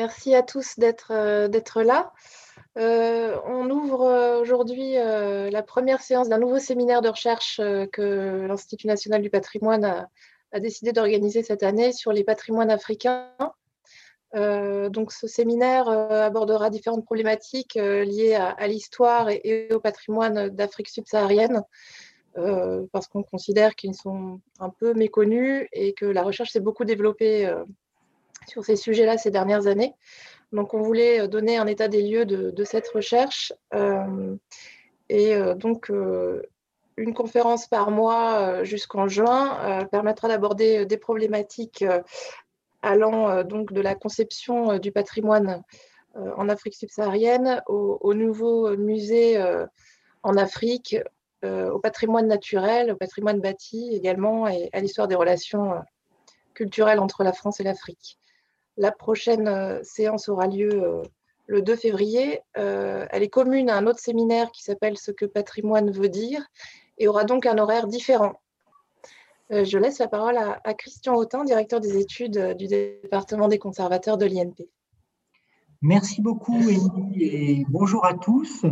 merci à tous d'être là. on ouvre aujourd'hui la première séance d'un nouveau séminaire de recherche que l'Institut national du patrimoine a décidé d'organiser cette année sur les patrimoines africains. Euh, donc, ce séminaire euh, abordera différentes problématiques euh, liées à, l'histoire et, au patrimoine d'Afrique subsaharienne, parce qu'on considère qu'ils sont un peu méconnus et que la recherche s'est beaucoup développée sur ces sujets-là ces dernières années. Donc, on voulait donner un état des lieux de, cette recherche. et donc, une conférence par mois jusqu'en juin permettra d'aborder des problématiques allant euh, donc de la conception euh, du patrimoine euh, en Afrique subsaharienne au, nouveau musée en Afrique, au patrimoine naturel, au patrimoine bâti également et à l'histoire des relations culturelles entre la France et l'Afrique. La prochaine séance aura lieu le 2 février. elle est commune à un autre séminaire qui s'appelle Ce que patrimoine veut dire et aura donc un horaire différent. Euh, je laisse la parole à, Christian Autin, directeur des études euh, du département des conservateurs de l'INP. Merci beaucoup, Émilie, et bonjour à tous.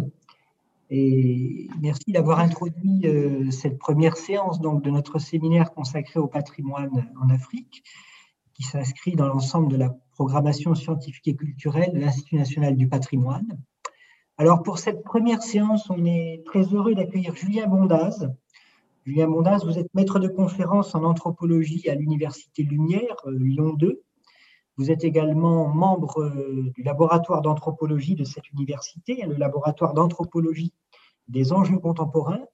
Et merci d'avoir introduit euh, cette première séance donc, de notre séminaire consacré au patrimoine en Afrique, qui s'inscrit dans l'ensemble de la programmation scientifique et culturelle de l'Institut national du patrimoine. Alors, pour cette première séance, on est très heureux d'accueillir Julien Bondaz, Julien Mondas, vous êtes maître de conférence en anthropologie à l'Université Lumière, euh, Lyon 2. Vous êtes également membre euh, du laboratoire d'anthropologie de cette université, le laboratoire d'anthropologie des enjeux contemporains.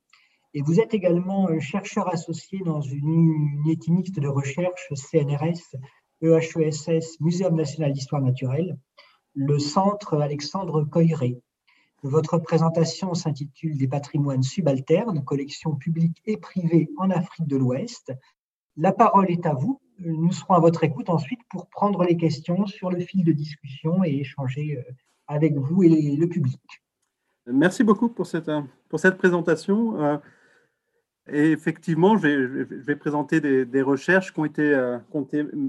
Et vous êtes également chercheur associé dans une unité mixte de recherche CNRS, EHESS, Muséum national d'histoire naturelle, le centre Alexandre Coiré. Votre présentation s'intitule Des patrimoines subalternes, collection publique et privée en Afrique de l'Ouest. La parole est à vous. Nous serons à votre écoute ensuite pour prendre les questions sur le fil de discussion et échanger euh, avec vous et le public. Merci beaucoup pour cette, pour cette présentation. Et effectivement, je vais, présenter des, recherches qui ont été, euh,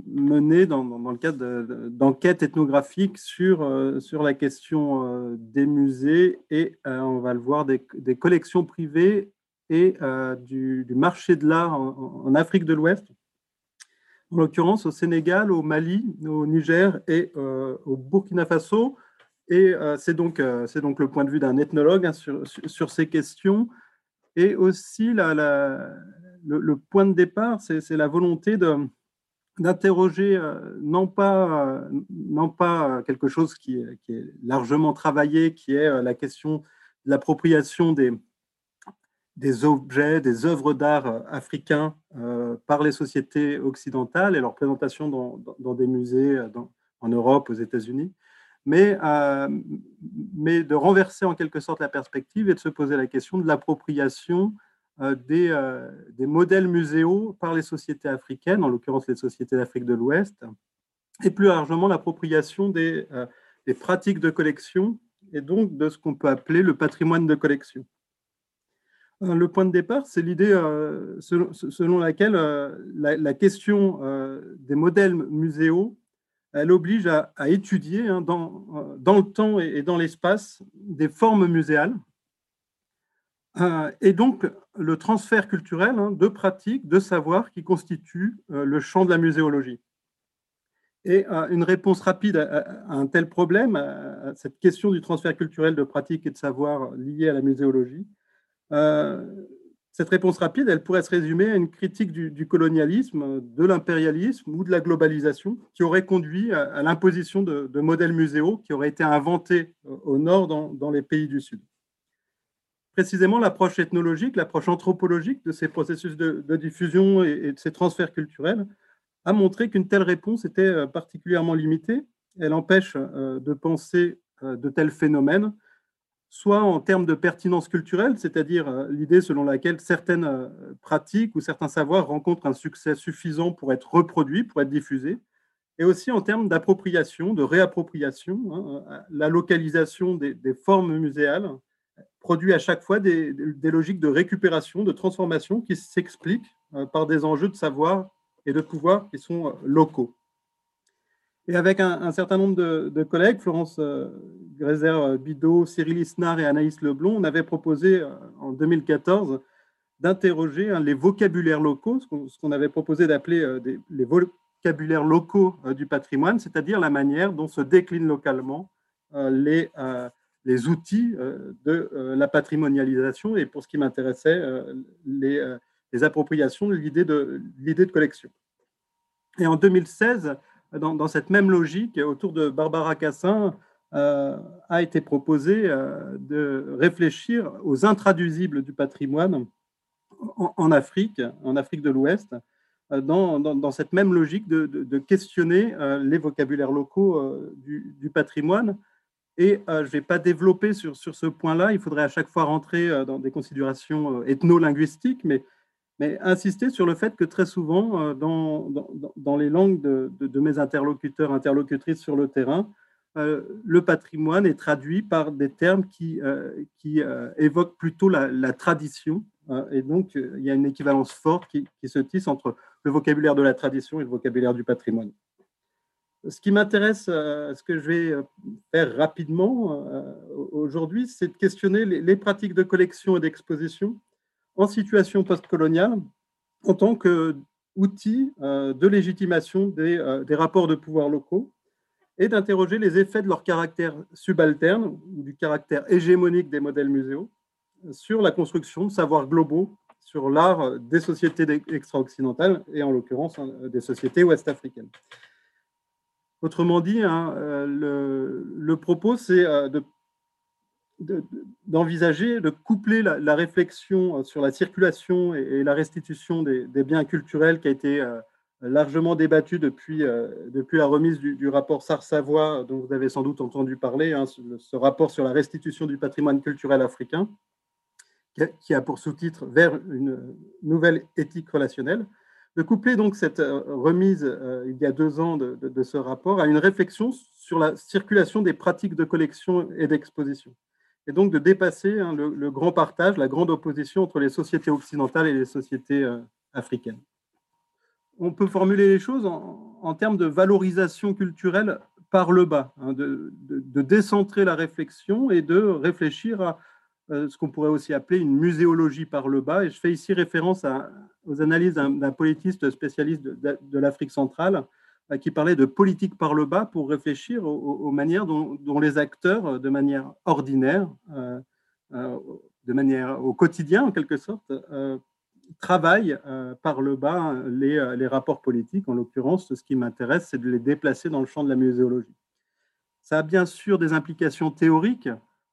menées dans, le cadre d'enquêtes ethnographiques sur, euh, la question euh, des musées et, on va le voir, des, collections privées et du, marché de l'art en, Afrique de l'Ouest, en l'occurrence au Sénégal, au Mali, au Niger et au Burkina Faso. Et c'est donc, le point de vue d'un ethnologue hein, sur, ces questions. Et aussi, le, point de départ, c'est la volonté d'interroger euh, non pas, euh, pas quelque chose qui est, largement travaillé, qui est euh, la question de l'appropriation des objets, des œuvres d'art africains par les sociétés occidentales et leur présentation dans, des musées en Europe, aux États-Unis, mais, euh, mais de renverser en quelque sorte la perspective et de se poser la question de l'appropriation euh, des, euh, des, modèles muséaux par les sociétés africaines, en l'occurrence les sociétés d'Afrique de l'Ouest, et plus largement l'appropriation des, pratiques de collection et donc de ce qu'on peut appeler le patrimoine de collection. Le point de départ, c'est l'idée selon, laquelle la, la, question des modèles muséaux elle oblige à, étudier hein, dans, euh, dans, le temps et, dans l'espace des formes muséales. Euh, et donc, le transfert culturel hein, de pratiques, de savoirs qui constitue euh, le champ de la muséologie. Et une réponse rapide à, un tel problème, à, cette question du transfert culturel de pratiques et de savoirs liés à la muséologie, cette réponse rapide, elle pourrait se résumer à une critique du, colonialisme, de l'impérialisme ou de la globalisation qui aurait conduit à, l'imposition de, modèles muséaux qui auraient été inventés au nord dans, les pays du sud. Précisément, l'approche ethnologique, l'approche anthropologique de ces processus de, diffusion et, de ces transferts culturels a montré qu'une telle réponse était euh, particulièrement limitée. Elle empêche euh, de penser euh, de tels phénomènes soit en termes de pertinence culturelle, c'est-à-dire euh, l'idée selon laquelle certaines euh, pratiques ou certains savoirs rencontrent un succès suffisant pour être reproduits, pour être diffusés, et aussi en termes d'appropriation, de réappropriation, hein, euh, la localisation des, formes muséales produit à chaque fois des, logiques de récupération, de transformation qui s'expliquent par des enjeux de savoir et de pouvoir qui sont locaux. Et avec un, certain nombre de, collègues, Florence euh, Grézer-Bidot, Cyril Isnard et Anaïs Leblon, on avait proposé euh, en 2014 d'interroger hein, les vocabulaires locaux, ce qu'on avait proposé d'appeler euh, les vocabulaires locaux du patrimoine, c'est-à-dire la manière dont se déclinent localement les, outils de la patrimonialisation et pour ce qui m'intéressait, les, les, appropriations l'idée de collection. Et en 2016, dans, cette même logique, autour de Barbara Cassin, euh, a été proposé euh, de réfléchir aux intraduisibles du patrimoine en, Afrique, en Afrique de l'Ouest, euh, dans, cette même logique de, questionner les vocabulaires locaux du, patrimoine. Et je ne vais pas développer sur, sur ce point-là, il faudrait à chaque fois rentrer dans des considérations ethno-linguistiques, mais mais insister sur le fait que très souvent, euh, dans, dans, les langues de, de, mes interlocuteurs, interlocutrices sur le terrain, euh, le patrimoine est traduit par des termes qui, euh, qui évoquent plutôt la, tradition. et donc, il y a une équivalence forte qui, se tisse entre le vocabulaire de la tradition et le vocabulaire du patrimoine. Ce qui m'intéresse, ce que je vais faire rapidement aujourd'hui, c'est de questionner les pratiques de collection et d'exposition en situation postcoloniale en tant qu'outil euh, de légitimation euh, des, rapports de pouvoir locaux et d'interroger les effets de leur caractère subalterne ou du caractère hégémonique des modèles muséaux sur la construction de savoirs globaux sur l'art des sociétés extra-occidentales et en l'occurrence hein, des sociétés ouest-africaines. Autrement dit, hein, euh, le, le, propos, c'est de d'envisager de, coupler la, réflexion euh, sur la circulation et, la restitution des, biens culturels qui a été euh, largement débattue depuis, euh, depuis la remise du, rapport Sars-Savoie, dont vous avez sans doute entendu parler, hein, ce, rapport sur la restitution du patrimoine culturel africain, qui a, pour sous-titre Vers une nouvelle éthique relationnelle, de coupler donc cette remise il y a deux ans de, de ce rapport à une réflexion sur la circulation des pratiques de collection et d'exposition et donc de dépasser hein, le, grand partage, la grande opposition entre les sociétés occidentales et les sociétés euh, africaines. On peut formuler les choses en, termes de valorisation culturelle par le bas, hein, de, décentrer la réflexion et de réfléchir à euh, ce qu'on pourrait aussi appeler une muséologie par le bas. Et je fais ici référence aux analyses d'un politiste spécialiste de l'Afrique centrale, qui parlait de politique par le bas pour réfléchir aux, manières dont, les acteurs, euh, de manière ordinaire, euh, de manière au quotidien en quelque sorte, travaillent par le bas les, les rapports politiques. En l'occurrence, ce qui m'intéresse, c'est de les déplacer dans le champ de la muséologie. Ça a bien sûr des implications théoriques.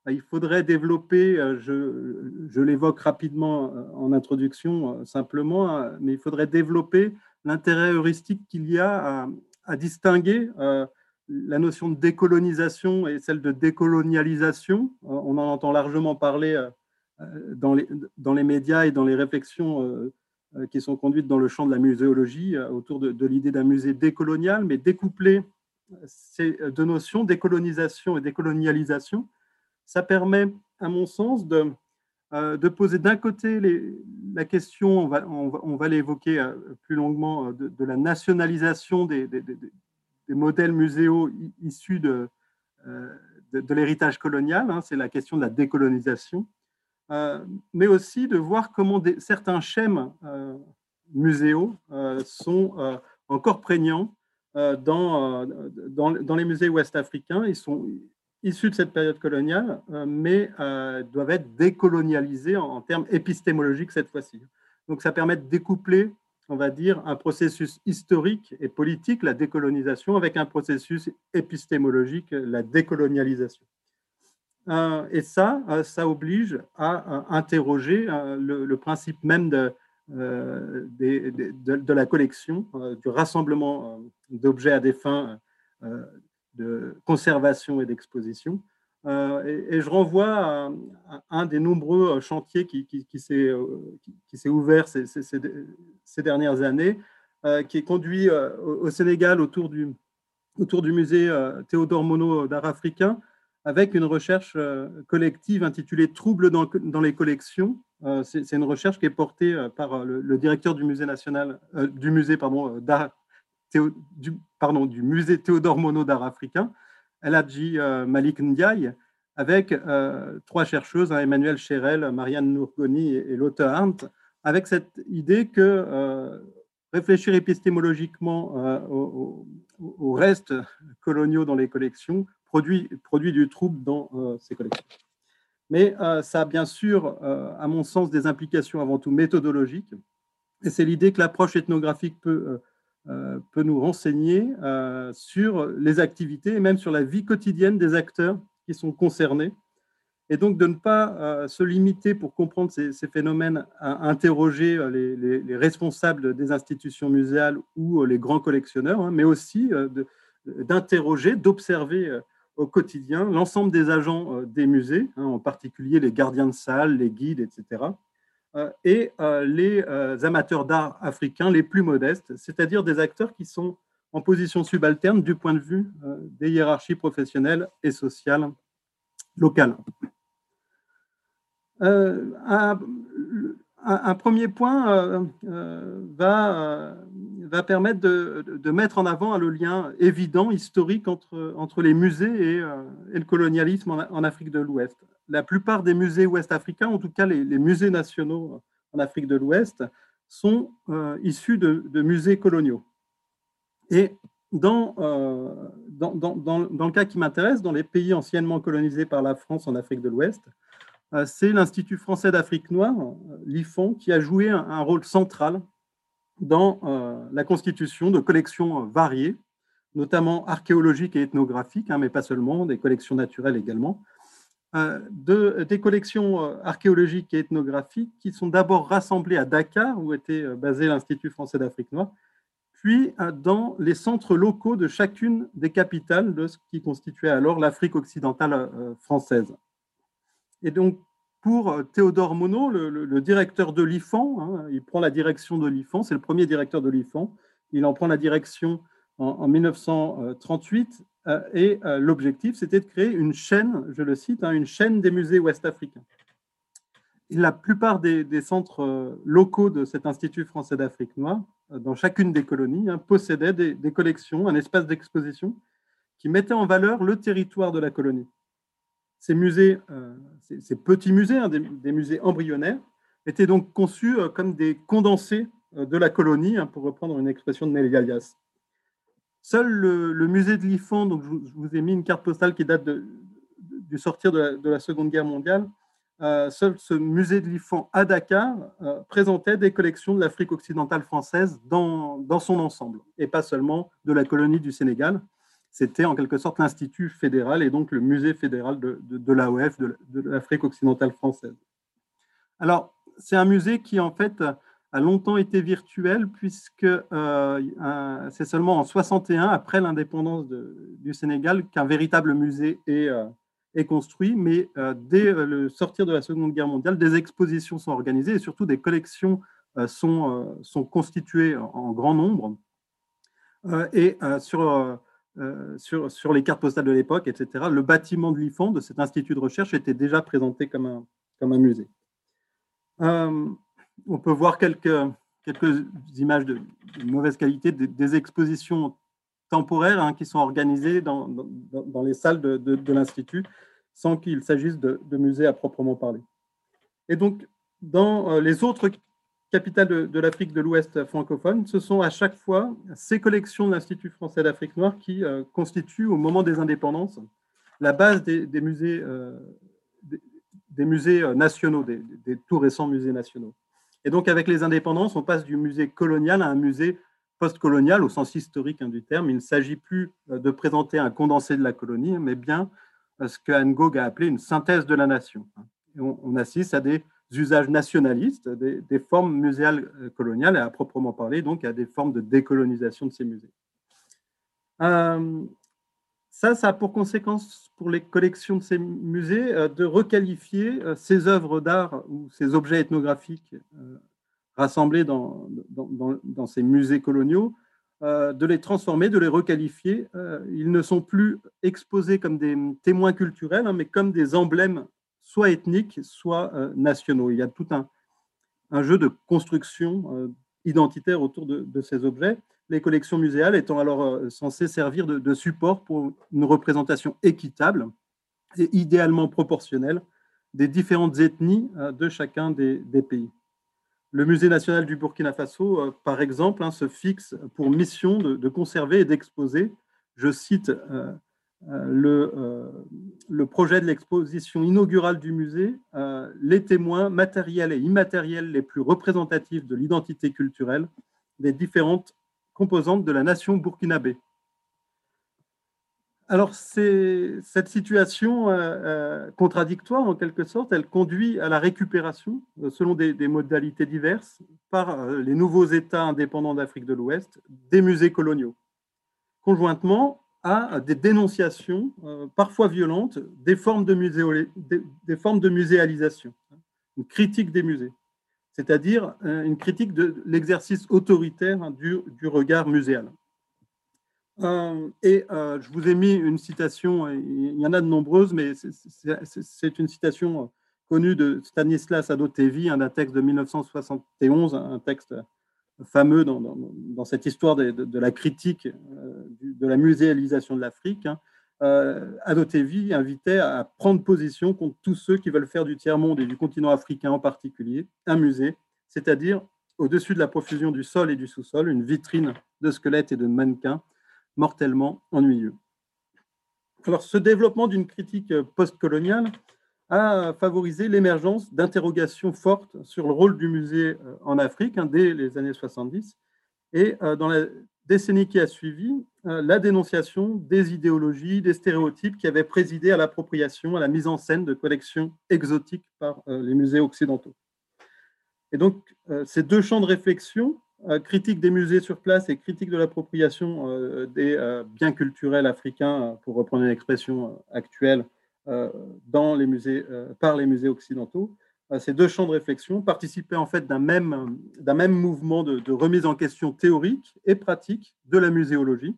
Il faudrait développer, je, je l'évoque rapidement en introduction simplement, mais il faudrait développer l'intérêt heuristique qu'il y a à, distinguer euh, la notion de décolonisation et celle de décolonialisation. Euh, on en entend largement parler euh, dans les, dans les médias et dans les réflexions qui sont conduites dans le champ de la muséologie autour de, l'idée d'un musée décolonial, mais découpler ces deux notions, décolonisation et décolonialisation, ça permet, à mon sens, de, euh, poser d'un côté la question, on va, l'évoquer euh, plus longuement, euh, de, la nationalisation des, modèles muséaux issus de, l'héritage colonial, hein, c'est la question de la décolonisation, mais aussi de voir comment certains schèmes muséaux sont encore prégnants dans, dans, dans, les musées ouest-africains. Ils sont, issus de cette période coloniale, euh, mais euh, doivent être décolonialisés en, termes épistémologiques cette fois-ci. Donc ça permet de découpler, on va dire, un processus historique et politique, la décolonisation, avec un processus épistémologique, la décolonialisation. Euh, et ça, ça oblige à interroger le, principe même de, de, la collection, du rassemblement d'objets à des fins de conservation et d'exposition. Euh, et, je renvoie à, un des nombreux chantiers qui, qui, qui s'est euh, ouvert ces, ces, dernières années, euh, qui est conduit au, Sénégal autour du, autour du musée Théodore Monod d'art africain, avec une recherche collective intitulée Troubles dans, dans les collections. C'est une recherche qui est portée par le, directeur du musée national, du musée pardon d'art du musée Théodore Monod d'art africain, Eladji Malik Ndiaye, avec trois chercheuses, hein, Emmanuel Chérel, Marianne Nourgoni et, Lotte Arndt, avec cette idée que réfléchir épistémologiquement aux, restes coloniaux dans les collections produit du trouble dans ces collections. Mais ça a bien sûr, à mon sens, des implications avant tout méthodologiques. Et c'est l'idée que l'approche ethnographique peut, peut nous renseigner sur les activités et même sur la vie quotidienne des acteurs qui sont concernés et donc de ne pas euh, se limiter pour comprendre ces, phénomènes à interroger euh, les, responsables des institutions muséales ou euh, les grands collectionneurs, hein, mais aussi d'interroger, d'observer au quotidien l'ensemble des agents des musées, hein, en particulier les gardiens de salle, les guides, etc., et les amateurs d'art africains les plus modestes, c'est-à-dire des acteurs qui sont en position subalterne du point de vue des hiérarchies professionnelles et sociales locales. Euh, un, premier point euh, euh, va, va permettre de, mettre en avant le lien évident, historique entre, entre les musées et, le colonialisme en, Afrique de l'Ouest. La plupart des musées ouest-africains, en tout cas les, musées nationaux en Afrique de l'Ouest, sont issus de, musées coloniaux. Et dans, dans, dans, dans, le cas qui m'intéresse, dans les pays anciennement colonisés par la France en Afrique de l'Ouest, euh, c'est l'Institut français d'Afrique noire, l'IFON, qui a joué un, rôle central dans euh, la constitution de collections variées, notamment archéologiques et ethnographiques, hein, mais pas seulement, des collections naturelles également, euh, de, des collections archéologiques et ethnographiques qui sont d'abord rassemblées à Dakar, où était basé l'Institut français d'Afrique noire, puis dans les centres locaux de chacune des capitales de ce qui constituait alors l'Afrique occidentale française. Et donc, pour euh, Théodore Monod, le, directeur de l'IFAN, hein, il prend la direction de l'IFAN, c'est le premier directeur de l'IFAN, il en prend la direction en, 1938, euh, et euh, l'objectif, c'était de créer une chaîne, je le cite, hein, une chaîne des musées ouest-africains. La plupart des, centres locaux de cet Institut français d'Afrique noire, dans chacune des colonies, hein, possédaient des collections, un espace d'exposition qui mettait en valeur le territoire de la colonie ces euh, ces, petits musées, hein, des, musées embryonnaires, étaient donc conçus euh, comme des condensés euh, de la colonie, hein, pour reprendre une expression de Nelly Alias. Seul le, musée de l'IFAN, donc je vous, ai mis une carte postale qui date du sortir de la, Seconde Guerre mondiale, seul ce musée de l'IFAN à Dakar présentait des collections de l'Afrique occidentale française dans, son ensemble, et pas seulement de la colonie du Sénégal c'était en quelque sorte l'Institut fédéral et donc le musée fédéral de, de, l'AOF, de, l'Afrique occidentale française. Alors, c'est un musée qui, en fait, a longtemps été virtuel, puisque euh, c'est seulement en 61, après l'indépendance du Sénégal, qu'un véritable musée est, euh, construit. Mais euh, dès le sortir de la Seconde Guerre mondiale, des expositions sont organisées et surtout des collections sont, sont constituées en grand nombre. et sur euh, sur, les cartes postales de l'époque, etc., le bâtiment de l'IFON, de cet institut de recherche, était déjà présenté comme un, musée. Euh, on peut voir quelques, images de, mauvaise qualité des, expositions temporaires hein, qui sont organisées dans, les salles de, l'Institut sans qu'il s'agisse de, de musées à proprement parler. Et donc, dans euh, les autres capitale de, l'Afrique de l'Ouest francophone, ce sont à chaque fois ces collections de l'Institut français d'Afrique noire qui euh, constituent, au moment des indépendances, la base des, musées, euh, euh, nationaux, des, tout récents musées nationaux. Et donc, avec les indépendances, on passe du musée colonial à un musée post-colonial, au sens historique hein, du terme. Il ne s'agit plus de présenter un condensé de la colonie, mais bien ce que Anne Gog a appelé une synthèse de la nation. on, on assiste à des usages nationalistes, des, formes muséales euh, coloniales, et à proprement parler, donc à des formes de décolonisation de ces musées. Euh, ça, ça a pour conséquence pour les collections de ces musées euh, de requalifier ces œuvres d'art ou ces objets ethnographiques rassemblés dans, dans, ces musées coloniaux, de les transformer, de les requalifier. Ils ne sont plus exposés comme des témoins culturels, hein, mais comme des emblèmes soit ethniques, soit euh, nationaux. Il y a tout un, jeu de construction euh, identitaire autour de, ces objets. les collections muséales étant alors censées servir de, support pour une représentation équitable et idéalement proportionnelle des différentes ethnies de chacun des, pays. Le Musée national du Burkina Faso, par exemple, hein, se fixe pour mission de, conserver et d'exposer, je cite euh, le, euh, le, projet de l'exposition inaugurale du musée, euh, les témoins matériels et immatériels les plus représentatifs de l'identité culturelle des différentes composantes de la nation burkinabé. Alors, cette situation contradictoire, en quelque sorte, elle conduit à la récupération, selon des modalités diverses, par les nouveaux États indépendants d'Afrique de l'Ouest, des musées coloniaux. Conjointement, à des dénonciations, euh, parfois violentes, des formes de, des, formes de muséalisation, une critique des musées, c'est-à-dire euh, une critique de l'exercice autoritaire du, du, regard muséal. Euh, et je vous ai mis une citation, il y en a de nombreuses, mais c'est une citation connue de Stanislas Adotevi, un texte de 1971, un texte fameux dans, cette histoire de, la critique euh, de la muséalisation de l'Afrique, hein, euh, invitait à prendre position contre tous ceux qui veulent faire du tiers-monde et du continent africain en particulier un musée, c'est-à-dire au-dessus de la profusion du sol et du sous-sol, une vitrine de squelettes et de mannequins mortellement ennuyeux. Alors, ce développement d'une critique postcoloniale a favorisé l'émergence d'interrogations fortes sur le rôle du musée euh, en Afrique hein, dès les années 70. Et euh, dans la décennie qui a suivi, euh, la dénonciation des idéologies, des stéréotypes qui avaient présidé à l'appropriation, à la mise en scène de collections exotiques par les musées occidentaux. Et donc, ces deux champs de réflexion, critique des musées sur place et critique de l'appropriation des biens culturels africains, pour reprendre une expression actuelle, dans les musées, euh, par les musées occidentaux. Euh, ces deux champs de réflexion participaient en fait d'un même, même mouvement de, remise en question théorique et pratique de la muséologie,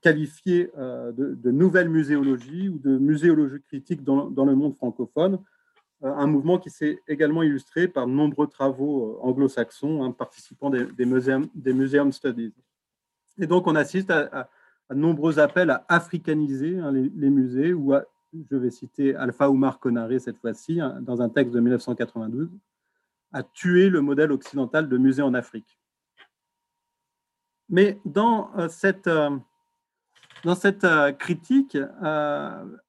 qualifié de, nouvelle muséologie ou de muséologie critique dans, le monde francophone, un mouvement qui s'est également illustré par de nombreux travaux anglo-saxons hein, participant des, des, museum, studies. Et donc on assiste à nombreux appels à africaniser hein, les, musées, ou à, je vais citer Alpha Oumar Konaré cette fois-ci, hein, dans un texte de 1992, à tuer le modèle occidental de musée en Afrique. Mais dans euh, cette, euh, dans cette euh, critique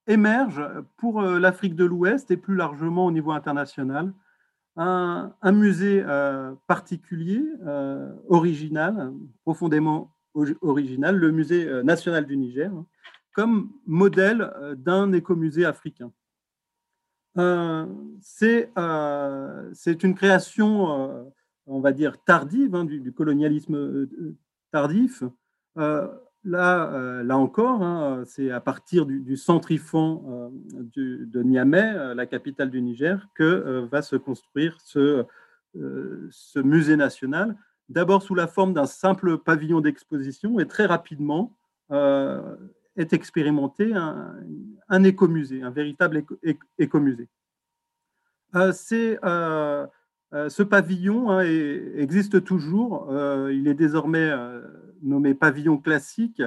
émerge pour l'Afrique de l'Ouest et plus largement au niveau international un musée particulier, original, profondément original, le Musée euh, national du Niger, hein, comme modèle euh, d'un écomusée africain. Euh, c'est une création, on va dire, tardive, hein, du, colonialisme tardif. là, là encore, hein, c'est à partir du, centrifon de Niamey, la capitale du Niger, que va se construire ce musée national d'abord sous la forme d'un simple pavillon d'exposition et très rapidement euh, est expérimenté un, écomusée, un véritable écomusée. Euh, euh, ce pavillon hein, existe toujours, il est désormais nommé pavillon classique.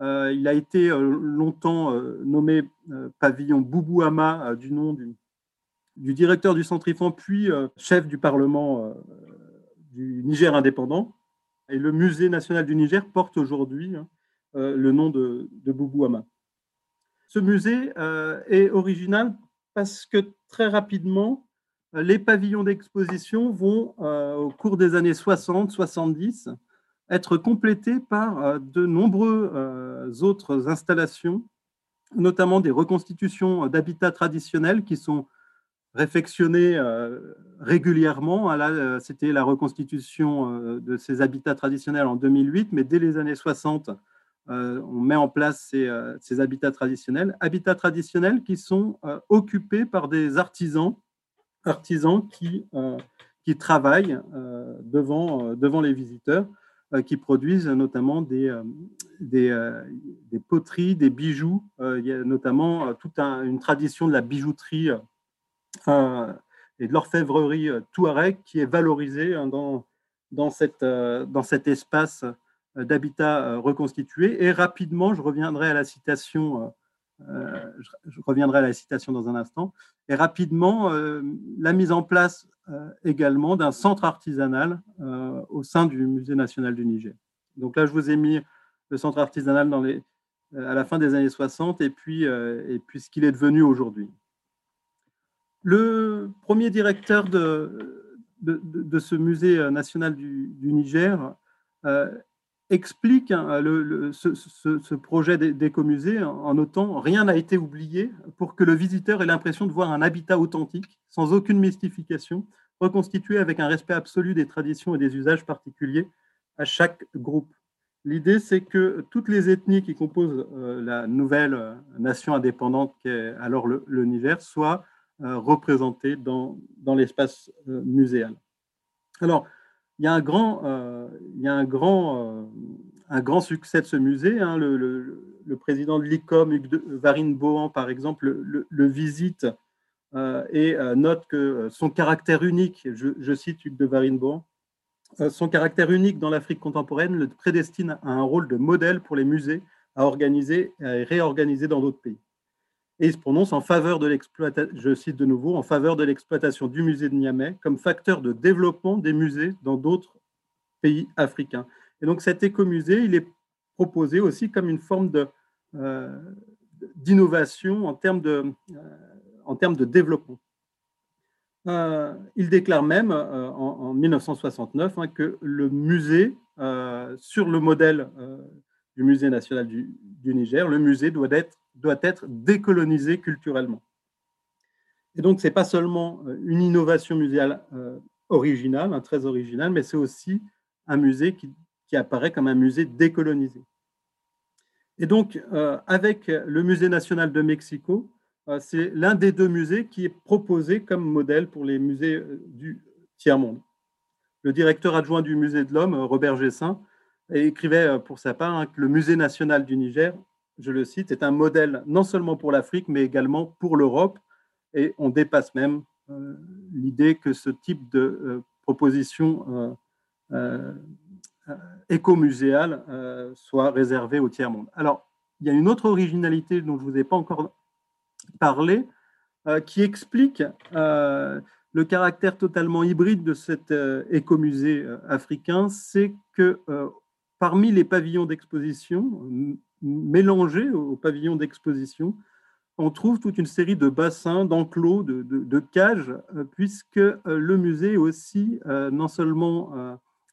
il a été longtemps nommé pavillon Boubouama du nom du, directeur du Centrifon, puis chef du Parlement du Niger indépendant. Et le Musée national du Niger porte aujourd'hui hein, euh, le nom de, de Boubou Ce musée euh, est original parce que très rapidement, les pavillons d'exposition vont, euh, au cours des années 60-70, être complétés par de nombreuses autres installations, notamment des reconstitutions d'habitats traditionnels qui sont réfectionné euh, régulièrement. Là, euh, c'était la reconstitution euh, de ces habitats traditionnels en 2008, mais dès les années 60, on met en place ces, habitats traditionnels. Habitats traditionnels qui sont occupés par des artisans, artisans qui, qui travaillent devant, devant les visiteurs, qui produisent notamment des, des, des, poteries, des bijoux. il y a notamment toute une tradition de la bijouterie et de l'orfèvrerie euh, touareg qui est valorisée hein, dans, dans, cette, dans cet espace d'habitat reconstitué. Et rapidement, je reviendrai à la citation euh, je, reviendrai à la citation dans un instant. Et rapidement, euh, la mise en place euh, également d'un centre artisanal au sein du Musée national du Niger. Donc là, je vous ai mis le centre artisanal à la fin des années 60 et puis, et puis ce qu'il est devenu aujourd'hui. Le premier directeur de, de, ce musée national du, Niger explique hein, ce, projet d'écomusée en notant rien n'a été oublié pour que le visiteur ait l'impression de voir un habitat authentique, sans aucune mystification, reconstitué avec un respect absolu des traditions et des usages particuliers à chaque groupe. L'idée, c'est que toutes les ethnies qui composent euh, la nouvelle euh, nation indépendante qu'est alors le, Niger soient euh, représentées dans, dans l'espace muséal. Alors, il y a un grand, euh, il y a un grand, euh, un grand succès de ce musée. Hein. Le, le, président de l'ICOM, Hugues Varine Bohan, par exemple, le, visite euh, et note que son caractère unique, je, cite Hugues de Varine Bohan, son caractère unique dans l'Afrique contemporaine le prédestine à un rôle de modèle pour les musées à organiser et réorganiser dans d'autres pays et il se prononce en faveur de l'exploitation, je cite de nouveau, en faveur de l'exploitation du musée de Niamey comme facteur de développement des musées dans d'autres pays africains. Et donc cet écomusée, il est proposé aussi comme une forme de, euh, d'innovation en termes de, euh, en termes de développement. Euh, il déclare même en, 1969 hein, que le musée, sur le modèle du musée national du, du Niger, le musée doit être décolonisé culturellement. Et donc, ce n'est pas seulement euh, une innovation muséale euh, originale, un très originale, mais c'est aussi un musée qui, apparaît comme un musée décolonisé. Et donc, euh, avec le Musée national de Mexico, c'est l'un des deux musées qui est proposé comme modèle pour les musées du tiers-monde. Le directeur adjoint du Musée de l'Homme, Robert Gessin, écrivait pour sa part hein, que le Musée national du Niger je le cite, est un modèle non seulement pour l'Afrique, mais également pour l'Europe. Et on dépasse même euh, l'idée que ce type de euh, proposition euh, écomuséale soit réservée au tiers-monde. Alors, il y a une autre originalité dont je ne vous ai pas encore parlé, qui explique le caractère totalement hybride de cet écomusée africain, c'est que parmi les pavillons d'exposition, mélangés au pavillon d'exposition, on trouve toute une série de bassins, d'enclos, de, cages, euh, puisque euh, le musée est aussi euh, non seulement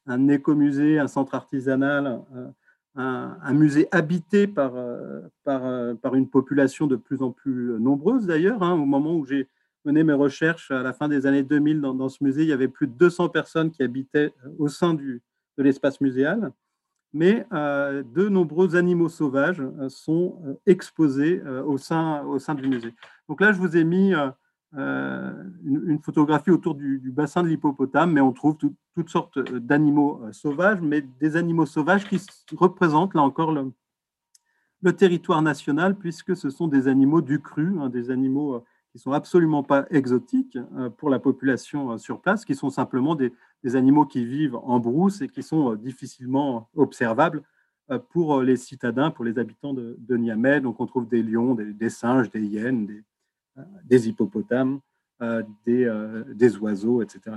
un écomusée, un centre artisanal, un, musée habité par, par, une population de plus en plus nombreuse d'ailleurs. Hein. au moment où j'ai mené mes recherches à la fin des années 2000 dans, ce musée, il y avait plus de 200 personnes qui habitaient au sein de l'espace muséal mais euh, de nombreux animaux sauvages euh, sont euh, exposés au, sein, au sein du musée. Donc là, je vous ai mis une, photographie autour du, bassin de l'hippopotame, mais on trouve toutes sortes d'animaux sauvages, mais des animaux sauvages qui représentent, là encore, le, le territoire national, puisque ce sont des animaux du cru, hein, des animaux qui sont absolument pas exotiques pour la population sur place, qui sont simplement des, animaux qui vivent en brousse et qui sont euh, difficilement observables euh, pour euh, les citadins, pour les habitants de, Niamey. Donc on trouve des lions, des, singes, des hyènes, des, hippopotames, des, oiseaux, etc.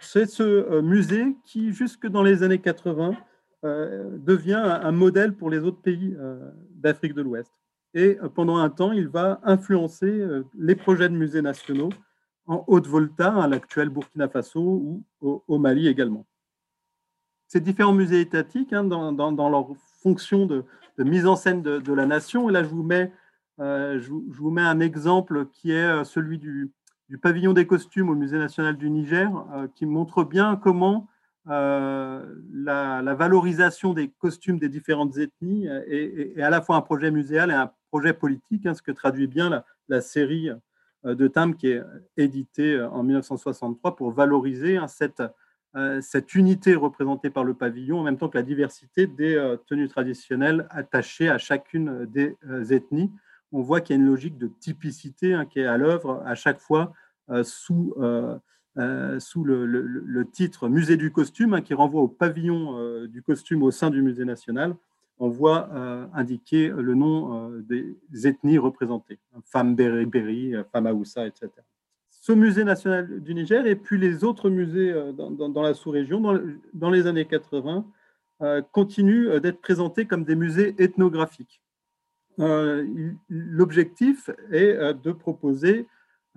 C'est ce musée qui, jusque dans les années 80, devient un modèle pour les autres pays d'Afrique de l'Ouest. Et pendant un temps, il va influencer les projets de musées nationaux en Haute-Volta, à l'actuel Burkina Faso ou au, Mali également. Ces différents musées étatiques, hein, dans, leur fonction de, mise en scène de, la nation, et là je vous, mets, euh, je, vous mets un exemple qui est euh, celui du, pavillon des costumes au Musée national du Niger, euh, qui montre bien comment la, valorisation des costumes des différentes ethnies est, à la fois un projet muséal et un projet politique, hein, ce que traduit bien la, série euh, de Tam qui est édité euh, en 1963 pour valoriser hein, cette, euh, cette unité représentée par le pavillon en même temps que la diversité des tenues traditionnelles attachées à chacune des ethnies. On voit qu'il y a une logique de typicité hein, qui est à l'œuvre à chaque fois sous, sous le, titre Musée du costume, qui renvoie au pavillon du costume au sein du musée national. On voit indiquer le nom des ethnies représentées, femmes Beriberi, femmes Aoussa, etc. Ce musée national du Niger et puis les autres musées dans, la sous-région, dans, les années 80, continuent d'être présentés comme des musées ethnographiques. L'objectif est de proposer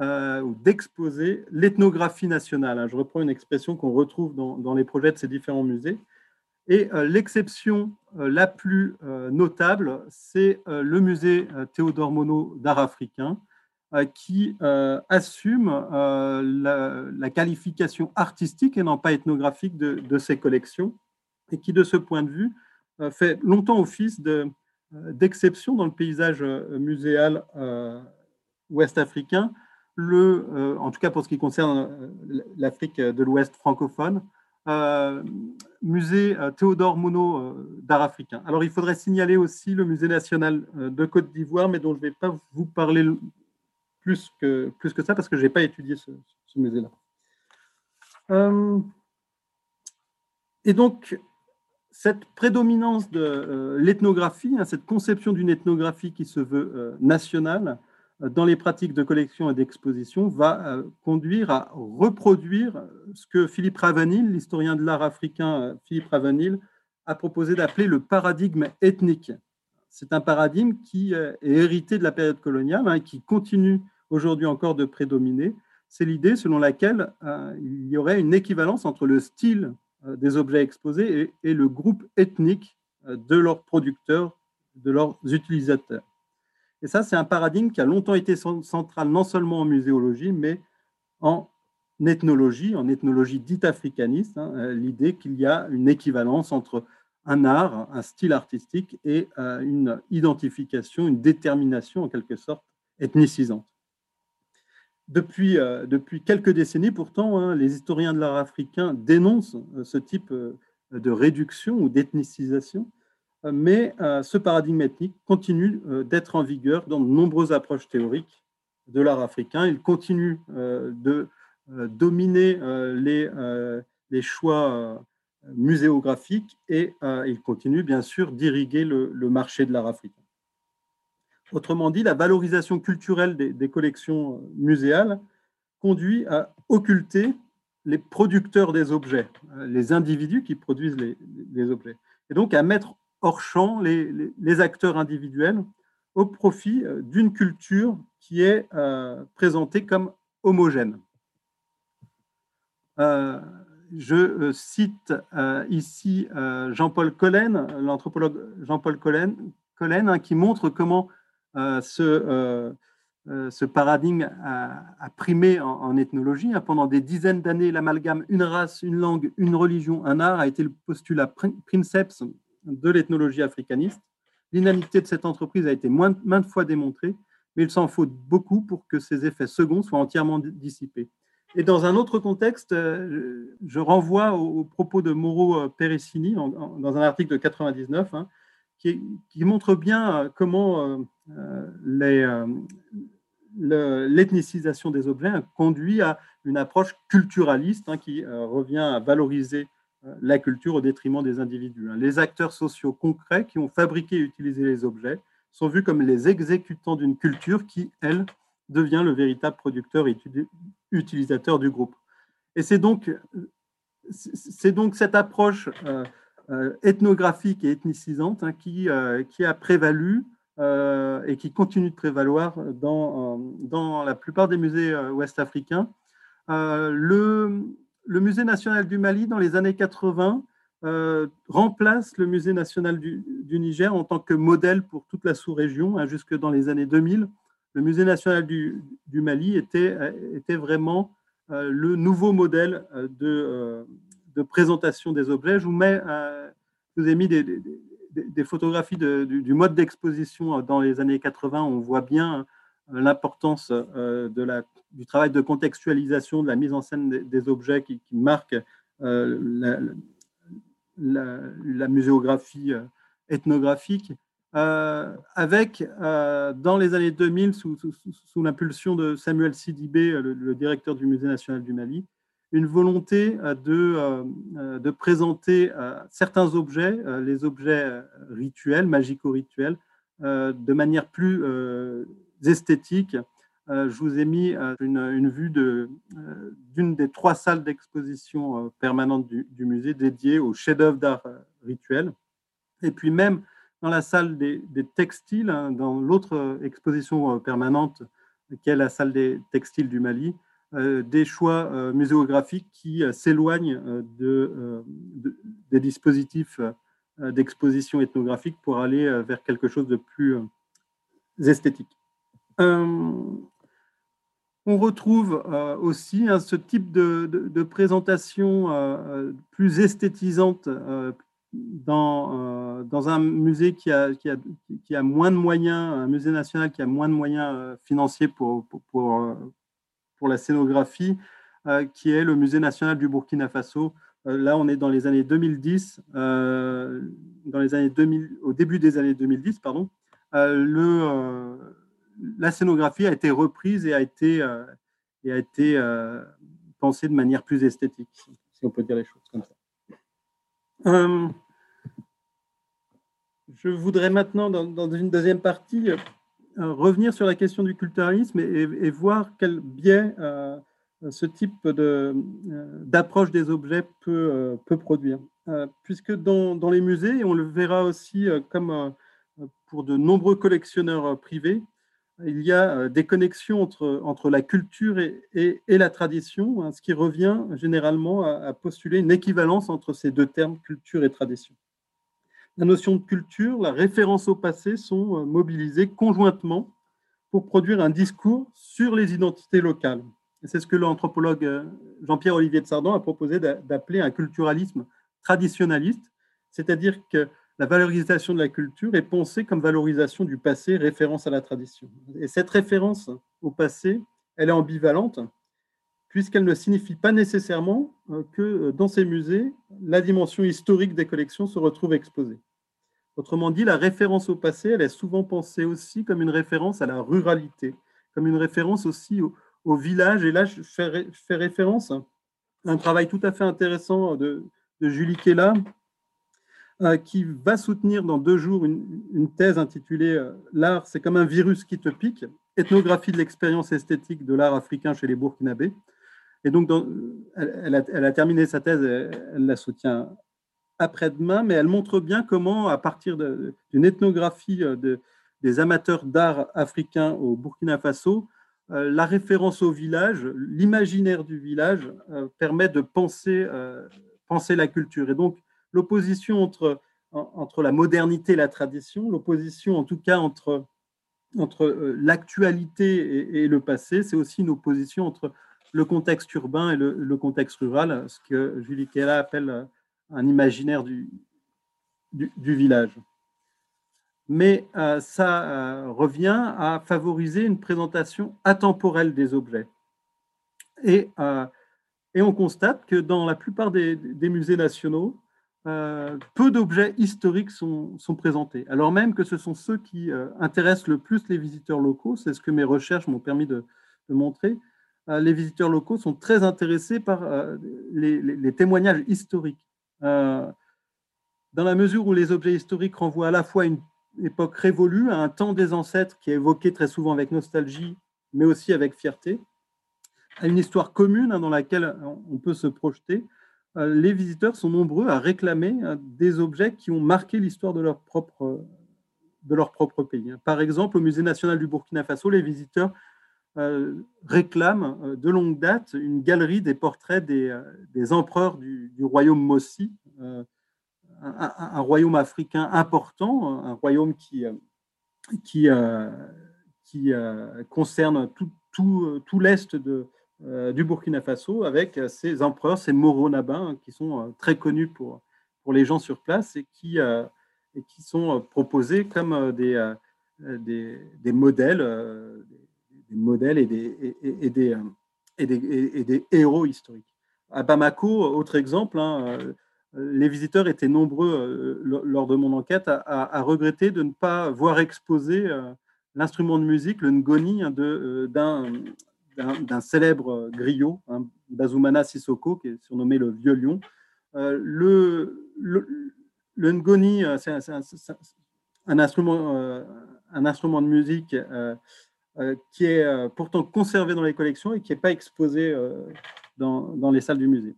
euh, ou d'exposer l'ethnographie nationale. Hein. Je reprends une expression qu'on retrouve dans, les projets de ces différents musées. Et euh, l'exception euh, la plus notable, c'est le musée Théodore Monod d'art africain, qui assume la, qualification artistique et non pas ethnographique de, ses collections, et qui, de ce point de vue, fait longtemps office d'exception dans le paysage muséal ouest-africain, euh, en tout cas pour ce qui concerne euh, l'Afrique de l'Ouest francophone, euh, musée Théodore Monod d'art africain. Alors il faudrait signaler aussi le musée national de Côte d'Ivoire, mais dont je ne vais pas vous parler plus que, plus que ça parce que je n'ai pas étudié ce, musée-là. et donc, cette prédominance de l'ethnographie, hein, cette conception d'une ethnographie qui se veut nationale, dans les pratiques de collection et d'exposition va euh, conduire à reproduire ce que Philippe Ravanil, l'historien de l'art africain euh, Philippe Ravanil, a proposé d'appeler le paradigme ethnique. C'est un paradigme qui euh, est hérité de la période coloniale et hein, qui continue aujourd'hui encore de prédominer. C'est l'idée selon laquelle il y aurait une équivalence entre le style des objets exposés et le groupe ethnique de leurs producteurs, de leurs utilisateurs. Et ça, c'est un paradigme qui a longtemps été central non seulement en muséologie, mais en ethnologie, en ethnologie dite africaniste, hein, euh, l'idée qu'il y a une équivalence entre un art, un style artistique et euh, une identification, une détermination en quelque sorte ethnicisante. Depuis, euh, depuis quelques décennies, pourtant, hein, les historiens de l'art africain dénoncent ce type de réduction ou d'ethnicisation mais euh, ce paradigme ethnique continue euh, d'être en vigueur dans de nombreuses approches théoriques de l'art africain. Il continue euh, de dominer les, les choix muséographiques et il continue bien sûr d'irriguer le, marché de l'art africain. Autrement dit, la valorisation culturelle des, collections muséales conduit à occulter les producteurs des objets, les individus qui produisent les, les objets, et donc à mettre hors champ les, acteurs individuels au profit euh, d'une culture qui est euh, présentée comme homogène. Euh, je cite ici Jean-Paul Collen, l'anthropologue Jean-Paul Collen, hein, qui montre comment ce, paradigme a, primé en, ethnologie. Hein. Pendant des dizaines d'années, l'amalgame une race, une langue, une religion, un art a été le postulat princeps de l'ethnologie africaniste. L'inanité de cette entreprise a été maintes fois démontrée, mais il s'en faut beaucoup pour que ces effets seconds soient entièrement dissipés. Et dans un autre contexte, euh, je renvoie aux propos de Mauro euh, Peressini dans un article de 99 hein, qui, montre bien euh, comment l'ethnicisation des objets conduit à une approche culturaliste hein, qui revient à valoriser la culture au détriment des individus. Hein. Les acteurs sociaux concrets qui ont fabriqué et utilisé les objets sont vus comme les exécutants d'une culture qui, elle, devient le véritable producteur et utilisateur du groupe. Et c'est donc, c'est donc cette approche euh, euh, ethnographique et ethnicisante hein, qui, euh, qui a prévalu et qui continue de prévaloir dans, dans la plupart des musées ouest-africains. le, le Musée national du Mali, dans les années 80, euh, remplace le Musée national du, Niger en tant que modèle pour toute la sous-région, hein, jusque dans les années 2000. Le Musée national du, Mali était, était vraiment euh, le nouveau modèle euh, de, présentation des objets. Je vous, mets, je vous ai mis des, des, photographies du, mode d'exposition dans les années 80. On voit bien l'importance la du travail de contextualisation, de la mise en scène des, objets qui, marquent euh, la, muséographie euh, ethnographique, euh, avec, dans les années 2000, sous, l'impulsion de Samuel Sidibé, le, directeur du Musée national du Mali, une volonté de, de présenter certains objets, les objets rituels, magico-rituels, de manière plus esthétique. Je vous ai mis une, vue d'une des trois salles d'exposition permanentes du, musée dédiées aux chefs-d'œuvre d'art rituel. Et puis même dans la salle des, textiles, hein, dans l'autre euh, exposition euh, permanente, qui est la salle des textiles du Mali, euh, des choix muséographiques qui s'éloignent de, des dispositifs d'exposition ethnographique pour aller vers quelque chose de plus esthétique. On retrouve aussi hein, ce type de, présentation plus esthétisante, dans, euh, un musée qui a, moins de moyens, un musée national qui a moins de moyens euh, financiers pour, euh, la scénographie, qui est le musée national du Burkina Faso. là, on est dans les années 2010, dans les années 2000, au début des années 2010, pardon. le, la scénographie a été reprise et a été, et a été pensée de manière plus esthétique, si on peut dire les choses comme ça. Euh, je voudrais maintenant, dans, une deuxième partie, euh, revenir sur la question du culturalisme et, voir quel biais euh, ce type d'approche des objets peut, peut produire. puisque dans, dans, les musées, on le verra aussi comme pour de nombreux collectionneurs privés, il y a des connexions entre, entre la culture et, la tradition, hein, ce qui revient généralement à, postuler une équivalence entre ces deux termes, culture et tradition. La notion de culture, la référence au passé sont euh, mobilisées conjointement pour produire un discours sur les identités locales. C'est ce que l'anthropologue euh, Jean-Pierre Olivier de Sardan a proposé d'appeler un culturalisme traditionnaliste, c'est-à-dire que la valorisation de la culture est pensée comme valorisation du passé, référence à la tradition. Et cette référence au passé, elle est ambivalente, puisqu'elle ne signifie pas nécessairement euh, que euh, dans ces musées, la dimension historique des collections se retrouve exposée. Autrement dit, la référence au passé, elle est souvent pensée aussi comme une référence à la ruralité, comme une référence aussi au, village. Et là, je fais, référence à un travail tout à fait intéressant de, de Julie Kella, qui va soutenir dans deux jours une, thèse intitulée euh, L'art, c'est comme un virus qui te pique, ethnographie de l'expérience esthétique de l'art africain chez les Burkinabés. Et donc, elle, a, terminé sa thèse, elle, la soutient après-demain, mais elle montre bien comment, à partir d'une ethnographie euh, de, des amateurs d'art africains au Burkina Faso, la référence au village, l'imaginaire du village permet de penser, penser la culture. Et donc, l'opposition entre, entre la modernité et la tradition, l'opposition en tout cas entre, entre euh, l'actualité et, le passé, c'est aussi une opposition entre le contexte urbain et le, contexte rural, ce que Julie Kella appelle euh, un imaginaire du, du, village. Mais euh, ça revient à favoriser une présentation atemporelle des objets. Et, et on constate que dans la plupart des musées nationaux, euh, peu d'objets historiques sont, présentés, alors même que ce sont ceux qui euh, intéressent le plus les visiteurs locaux. C'est ce que mes recherches m'ont permis de, montrer. Euh, les visiteurs locaux sont très intéressés par les, témoignages historiques. dans la mesure où les objets historiques renvoient à la fois à une époque révolue, à un temps des ancêtres qui est évoqué très souvent avec nostalgie, mais aussi avec fierté, à une histoire commune hein, dans laquelle on peut se projeter, les visiteurs sont nombreux à réclamer euh, des objets qui ont marqué l'histoire de leur propre, de leur propre pays. Par exemple, au Musée national du Burkina Faso, les visiteurs euh, réclament de longue date une galerie des portraits des, empereurs du, royaume Mossi, un, royaume africain important, un royaume qui, qui, qui concerne tout, tout, tout l'est de, euh, du Burkina Faso avec ces empereurs, ces moronabins hein, qui sont euh, très connus pour, pour les gens sur place et qui, euh, et qui sont proposés comme des, des, des, modèles, des modèles et des, et, des, et des, héros historiques. À Bamako, autre exemple, hein, les visiteurs étaient nombreux lors de mon enquête à, à, regretter de ne pas voir exposer l'instrument de musique, le ngoni, hein, d'un d'un célèbre griot, hein, Bazumana Sissoko, qui est surnommé le Vieux Lion. le, le, ngoni, c'est un, instrument, un instrument de musique qui est pourtant conservé dans les collections et qui n'est pas exposé dans, dans, les salles du musée.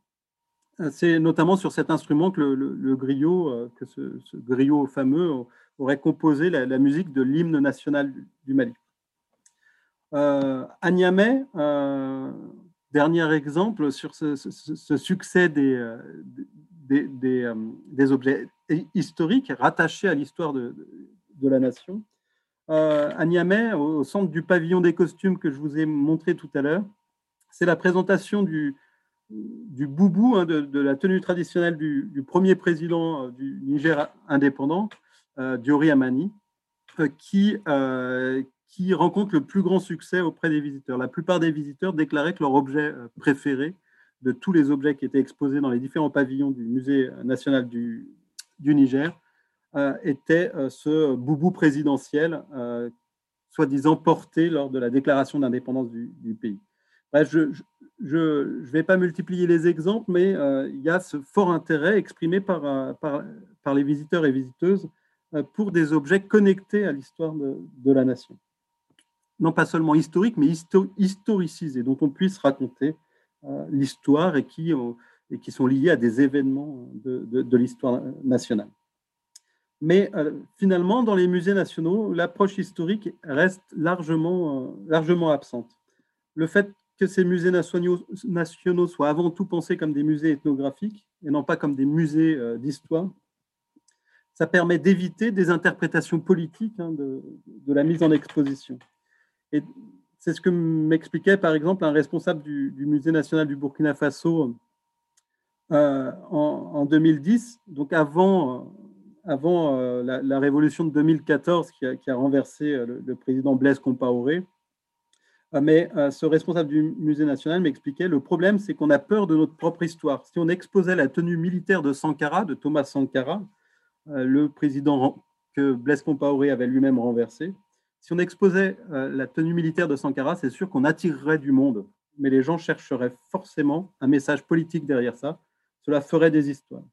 C'est notamment sur cet instrument que le, griot, que ce, griot fameux aurait composé la, musique de l'hymne national du Mali. Euh, euh, dernier exemple sur ce, succès des, euh, des, objets historiques rattachés à l'histoire de, la nation. à au centre du pavillon des costumes que je vous ai montré tout à l'heure, c'est la présentation du, boubou, hein, de, la tenue traditionnelle du, premier président du Niger indépendant, euh, Diori Amani, euh, qui, euh, qui rencontre le plus grand succès auprès des visiteurs. La plupart des visiteurs déclaraient que leur objet préféré de tous les objets qui étaient exposés dans les différents pavillons du Musée national du, Niger était ce boubou présidentiel, soi-disant porté lors de la déclaration d'indépendance du, pays. je ne vais pas multiplier les exemples, mais il y a ce fort intérêt exprimé par, les visiteurs et visiteuses euh, pour des objets connectés à l'histoire de, la nation. Non pas seulement historiques, mais historicisés, dont on puisse raconter euh, l'histoire et qui, et qui sont liés à des événements de, l'histoire nationale. Mais euh, finalement, dans les musées nationaux, l'approche historique reste largement, largement absente. Le fait que ces musées nationaux, nationaux soient avant tout pensés comme des musées ethnographiques et non pas comme des musées d'histoire ça permet d'éviter des interprétations politiques hein, de, la mise en exposition. Et c'est ce que m'expliquait par exemple un responsable du, Musée national du Burkina Faso euh, en, 2010, donc avant, avant euh, la, révolution de 2014 qui a, renversé euh, le, président Blaise Compaoré. Mais ce responsable du musée national m'expliquait le problème, c'est qu'on a peur de notre propre histoire. Si on exposait la tenue militaire de Sankara, de Thomas Sankara, euh, le président que Blaise Compaoré avait lui-même renversé. Si on exposait euh, la tenue militaire de Sankara, c'est sûr qu'on attirerait du monde, mais les gens chercheraient forcément un message politique derrière ça. Cela ferait des histoires.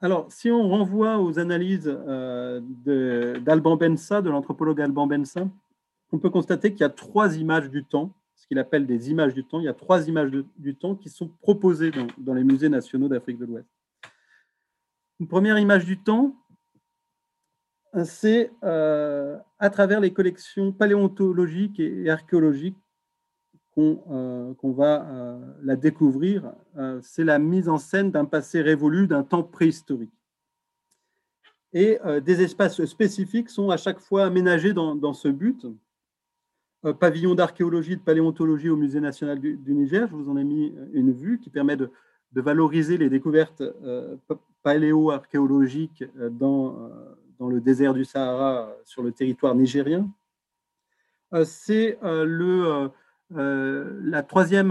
Alors, si on renvoie aux analyses euh, d'Alban Bensa, de l'anthropologue Alban Bensa, on peut constater qu'il y a trois images du temps, ce qu'il appelle des images du temps. Il y a trois images du temps qui sont proposées dans les musées nationaux d'Afrique de l'Ouest. Une première image du temps, c'est euh, à travers les collections paléontologiques et archéologiques qu'on euh, va euh, la découvrir. c'est la mise en scène d'un passé révolu, d'un temps préhistorique. Et des espaces spécifiques sont à chaque fois aménagés dans, ce but. pavillon d'archéologie, de paléontologie au Musée national du, Niger, je vous en ai mis une vue qui permet de, de valoriser les découvertes paléo-archéologiques dans, dans le désert du Sahara euh, sur le territoire nigérien. C'est le, la troisième,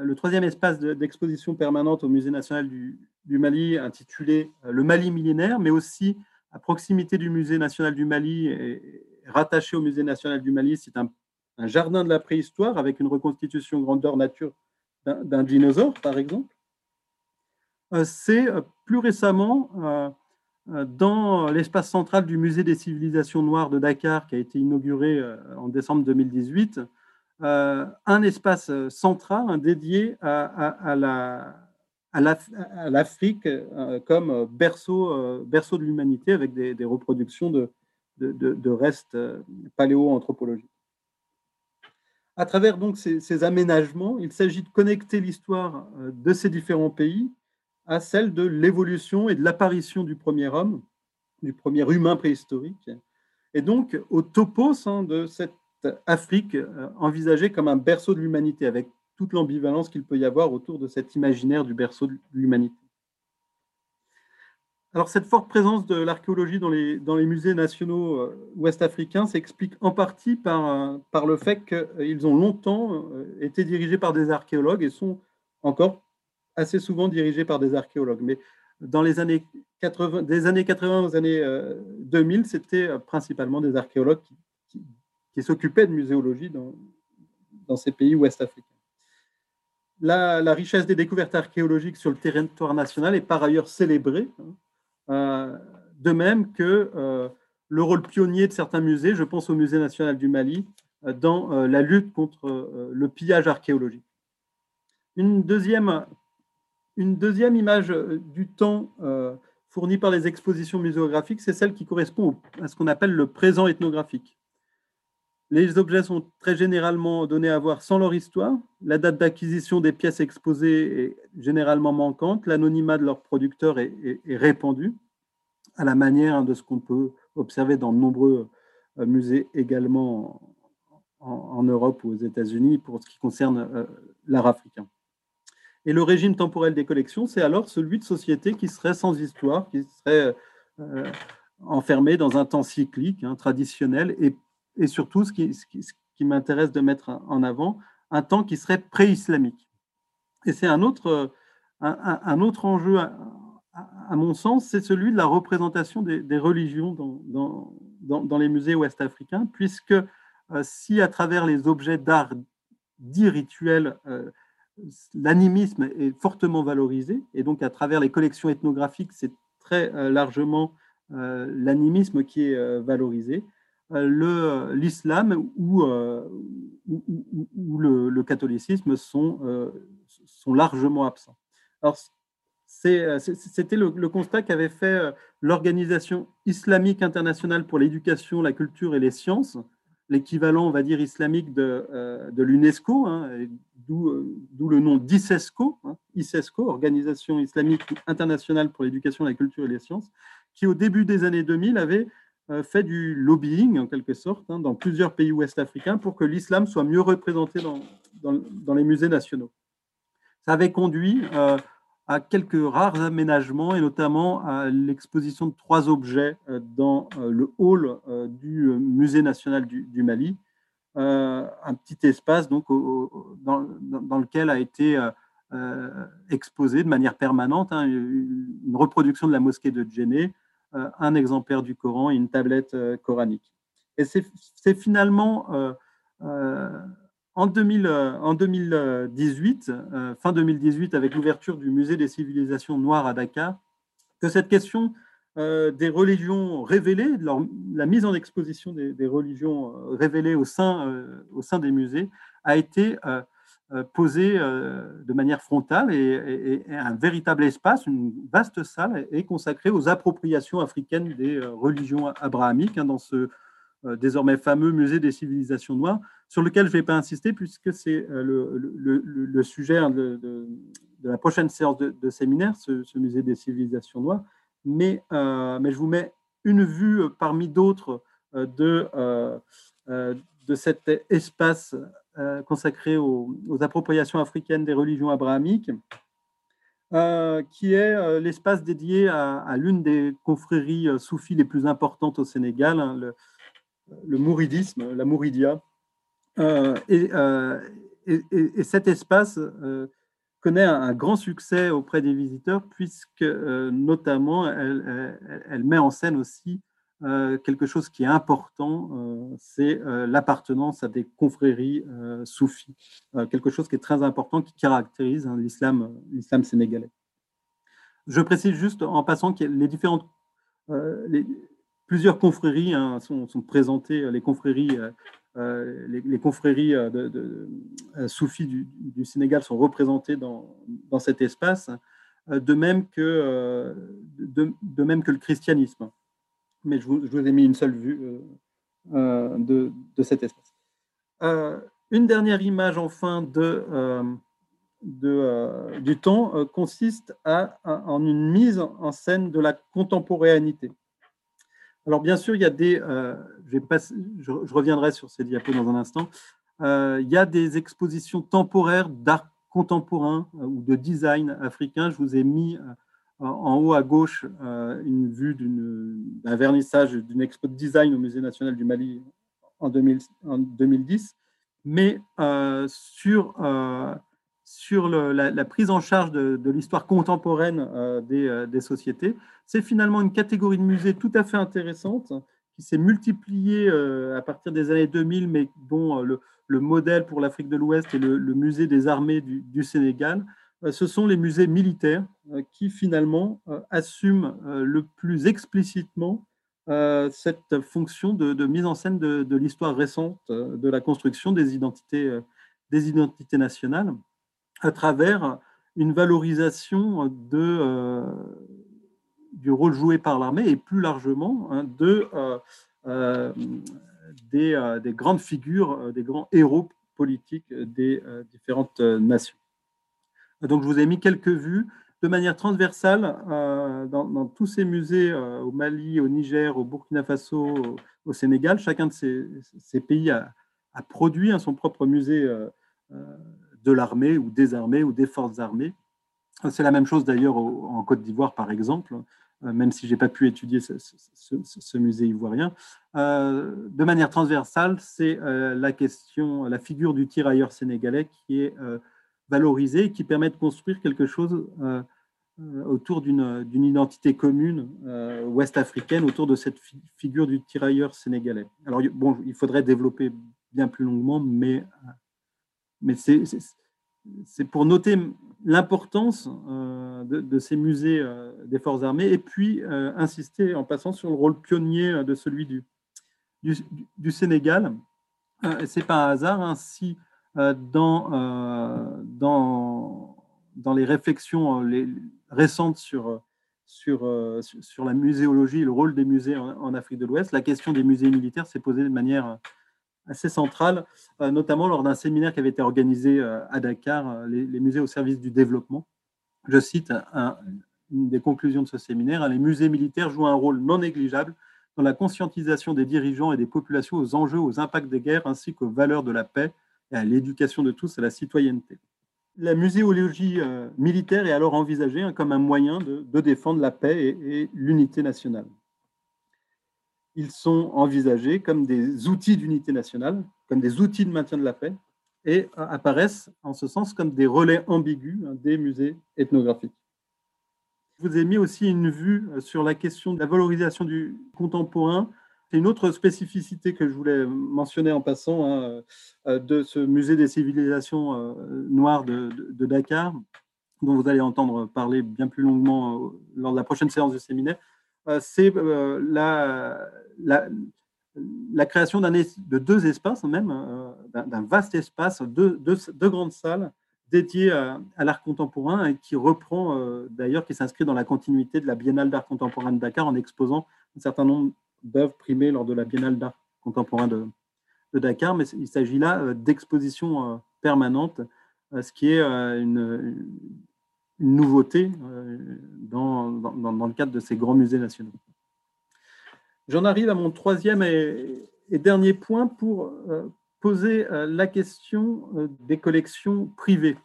le troisième espace d'exposition permanente au Musée national du, Mali intitulé Le Mali millénaire, mais aussi à proximité du Musée national du Mali et rattaché au Musée national du Mali, c'est un, un, jardin de la préhistoire avec une reconstitution grandeur nature d'un dinosaure, par exemple. Euh, c'est euh, plus récemment euh, dans l'espace central du Musée des civilisations noires de Dakar, qui a été inauguré en décembre 2018, un espace central dédié à, l'Afrique comme berceau, de l'humanité avec des, reproductions de, de, restes paléo-anthropologiques. À travers donc ces aménagements, il s'agit de connecter l'histoire de ces différents pays à celle de l'évolution et de l'apparition du premier homme, du premier humain préhistorique, et donc au topos hein, de cette Afrique euh, envisagée comme un berceau de l'humanité, avec toute l'ambivalence qu'il peut y avoir autour de cet imaginaire du berceau de l'humanité. Alors cette forte présence de l'archéologie dans les, musées nationaux euh, ouest-africains s'explique en partie par, euh, par le fait qu'ils ont longtemps été dirigés par des archéologues et sont encore assez souvent dirigés par des archéologues. Mais dans les années 80, des années 80 aux années 2000, euh, c'était euh, principalement des archéologues qui, s'occupaient de muséologie dans, dans ces pays ouest-africains. La, richesse des découvertes archéologiques sur le territoire national est par ailleurs célébrée, hein, de même que le rôle pionnier de certains musées, je pense au Musée national du Mali, dans la lutte contre le pillage archéologique. Une deuxième, une deuxième image du temps fournie par les expositions muséographiques, c'est celle qui correspond à ce qu'on appelle le présent ethnographique. Les objets sont très généralement donnés à voir sans leur histoire. La date d'acquisition des pièces exposées est généralement manquante. L'anonymat de leur producteur est, répandu, à la manière de ce qu'on peut observer dans de nombreux euh, musées également en, Europe ou aux États-Unis pour ce qui concerne euh, l'art africain. Et le régime temporel des collections, c'est alors celui de sociétés qui seraient sans histoire, qui seraient euh, enfermées dans un temps cyclique, hein, traditionnel, et, surtout, ce qui, m'intéresse de mettre en avant, un temps qui serait pré-islamique. Et c'est un autre, un, autre enjeu, à, mon sens, c'est celui de la représentation des, religions dans, les musées ouest-africains, puisque euh, si à travers les objets d'art dits rituels, euh, l'animisme est fortement valorisé, et donc à travers les collections ethnographiques, c'est très euh, largement euh, l'animisme qui est euh, valorisé. L'islam ou, le, catholicisme sont, largement absents. Alors, c'était le, constat qu'avait fait l'Organisation islamique internationale pour l'éducation, la culture et les sciences, l'équivalent, on va dire, islamique de, euh, de l'UNESCO, hein, euh, d'où le nom d'ISESCO, hein, ISESCO, Organisation islamique internationale pour l'éducation, la culture et les sciences, qui au début des années 2000 avait euh, fait du lobbying, en quelque sorte, hein, dans plusieurs pays ouest-africains pour que l'islam soit mieux représenté dans, dans, les musées nationaux. Ça avait conduit à quelques rares aménagements et notamment à l'exposition de trois objets euh, dans euh, le hall euh, du Musée national du, Mali, un petit espace donc dans, lequel a été exposé de manière permanente hein, une reproduction de la mosquée de Djenné, un exemplaire du Coran et une tablette coranique. Et c'est finalement en, 2018, euh, euh, fin 2018, avec l'ouverture du musée des civilisations noires à Dakar, que cette question euh, des religions révélées, la mise en exposition des, religions révélées au sein, au sein des musées, a été posée de manière frontale et, un véritable espace, une vaste salle est consacrée aux appropriations africaines des religions abrahamiques hein, dans ce désormais fameux musée des civilisations noires sur lequel je ne vais pas insister puisque c'est euh, le, sujet de, la prochaine séance de, séminaire, ce, musée des civilisations noires. Mais, euh, je vous mets une vue euh, parmi d'autres de, de cet espace consacré aux, appropriations africaines des religions abrahamiques, qui est l'espace dédié à, l'une des confréries soufis les plus importantes au Sénégal, hein, le, le mouridisme, la mouridia, euh, euh, et, cet espace euh, connaît un, grand succès auprès des visiteurs puisque notamment elle, met en scène aussi quelque chose qui est important, c'est l'appartenance à des confréries soufis, quelque chose qui est très important qui caractérise hein, l'islam, sénégalais. Je précise juste en passant que les différentes, plusieurs confréries hein, sont, présentées, les confréries euh, les, confréries euh, de, euh, soufis du, Sénégal sont représentées dans, cet espace, de même, que, le christianisme. Mais je vous, ai mis une seule vue de, cet espace. une dernière image, enfin, de, du temps consiste à, en une mise en scène de la contemporanéité. Alors, bien sûr, il y a des. Euh, je, reviendrai sur ces diapos dans un instant. Euh, il y a des expositions temporaires d'art contemporain euh, ou de design africain. Je vous ai mis en haut à gauche une vue d'un vernissage d'une expo de design au Musée national du Mali en, 2010. Mais sur sur la, prise en charge de, l'histoire contemporaine euh, euh, des, sociétés. C'est finalement une catégorie de musées tout à fait intéressante qui s'est multipliée euh, à partir des années 2000, mais dont le, le modèle pour l'Afrique de l'Ouest et le, musée des armées du, Sénégal, ce sont les musées militaires qui finalement assument le plus explicitement cette fonction de, mise en scène de, l'histoire récente de la construction des identités nationales à travers une valorisation de, du rôle joué par l'armée et plus largement hein, de, euh, euh, des, des, grandes figures, euh, des grands héros politiques des différentes nations. Donc, je vous ai mis quelques vues de manière transversale dans, tous ces musées au Mali, au Niger, au Burkina Faso, au, Sénégal. Chacun de ces, pays a, a produit hein, son propre musée de l'armée ou des armées ou des forces armées. C'est la même chose d'ailleurs en Côte d'Ivoire, par exemple, euh, même si je n'ai pas pu étudier ce, musée ivoirien. Euh, de manière transversale, c'est euh, la question, la figure du tirailleur sénégalais qui est valorisée et qui permet de construire quelque chose autour d'une identité commune ouest-africaine, autour de cette figure du tirailleur sénégalais. Alors, bon, il faudrait développer bien plus longuement, mais, mais c'est pour noter l'importance euh, de, ces musées euh, des forces armées et puis euh, insister en passant sur le rôle pionnier de celui du, du, Sénégal. C'est pas un hasard hein, si dans, dans, dans les réflexions les récentes sur, sur, sur la muséologie et le rôle des musées en Afrique de l'Ouest, la question des musées militaires s'est posée de manière assez centrale, euh, notamment lors d'un séminaire qui avait été organisé euh, à Dakar, euh, les, musées au service du développement. Je cite une des conclusions de ce séminaire, hein, les musées militaires jouent un rôle non négligeable dans la conscientisation des dirigeants et des populations aux enjeux, aux impacts des guerres, ainsi qu'aux valeurs de la paix et à l'éducation de tous à la citoyenneté. La muséologie militaire est alors envisagée hein, comme un moyen de, défendre la paix et l'unité nationale ils sont envisagés comme des outils d'unité nationale, comme des outils de maintien de la paix, et apparaissent en ce sens comme des relais ambigus hein, des musées ethnographiques. Je vous ai mis aussi une vue euh, sur la question de la valorisation du contemporain. C'est une autre spécificité que je voulais mentionner en passant hein, euh, de ce musée des civilisations euh, noires de, Dakar, dont vous allez entendre parler bien plus longuement lors de la prochaine séance de séminaire. C'est la, la, création de deux espaces, même euh, d'un vaste espace, deux, grandes salles dédiées à, l'art contemporain et qui reprend euh, d'ailleurs, qui s'inscrit dans la continuité de la Biennale d'art contemporain de Dakar en exposant un certain nombre d'œuvres primées lors de la Biennale d'art contemporain de, Dakar. Mais il s'agit là euh, d'expositions permanentes, ce qui est une, nouveauté dans, dans le cadre de ces grands musées nationaux. J'en arrive à mon troisième et, dernier point pour euh, poser euh, la question euh, des collections privées,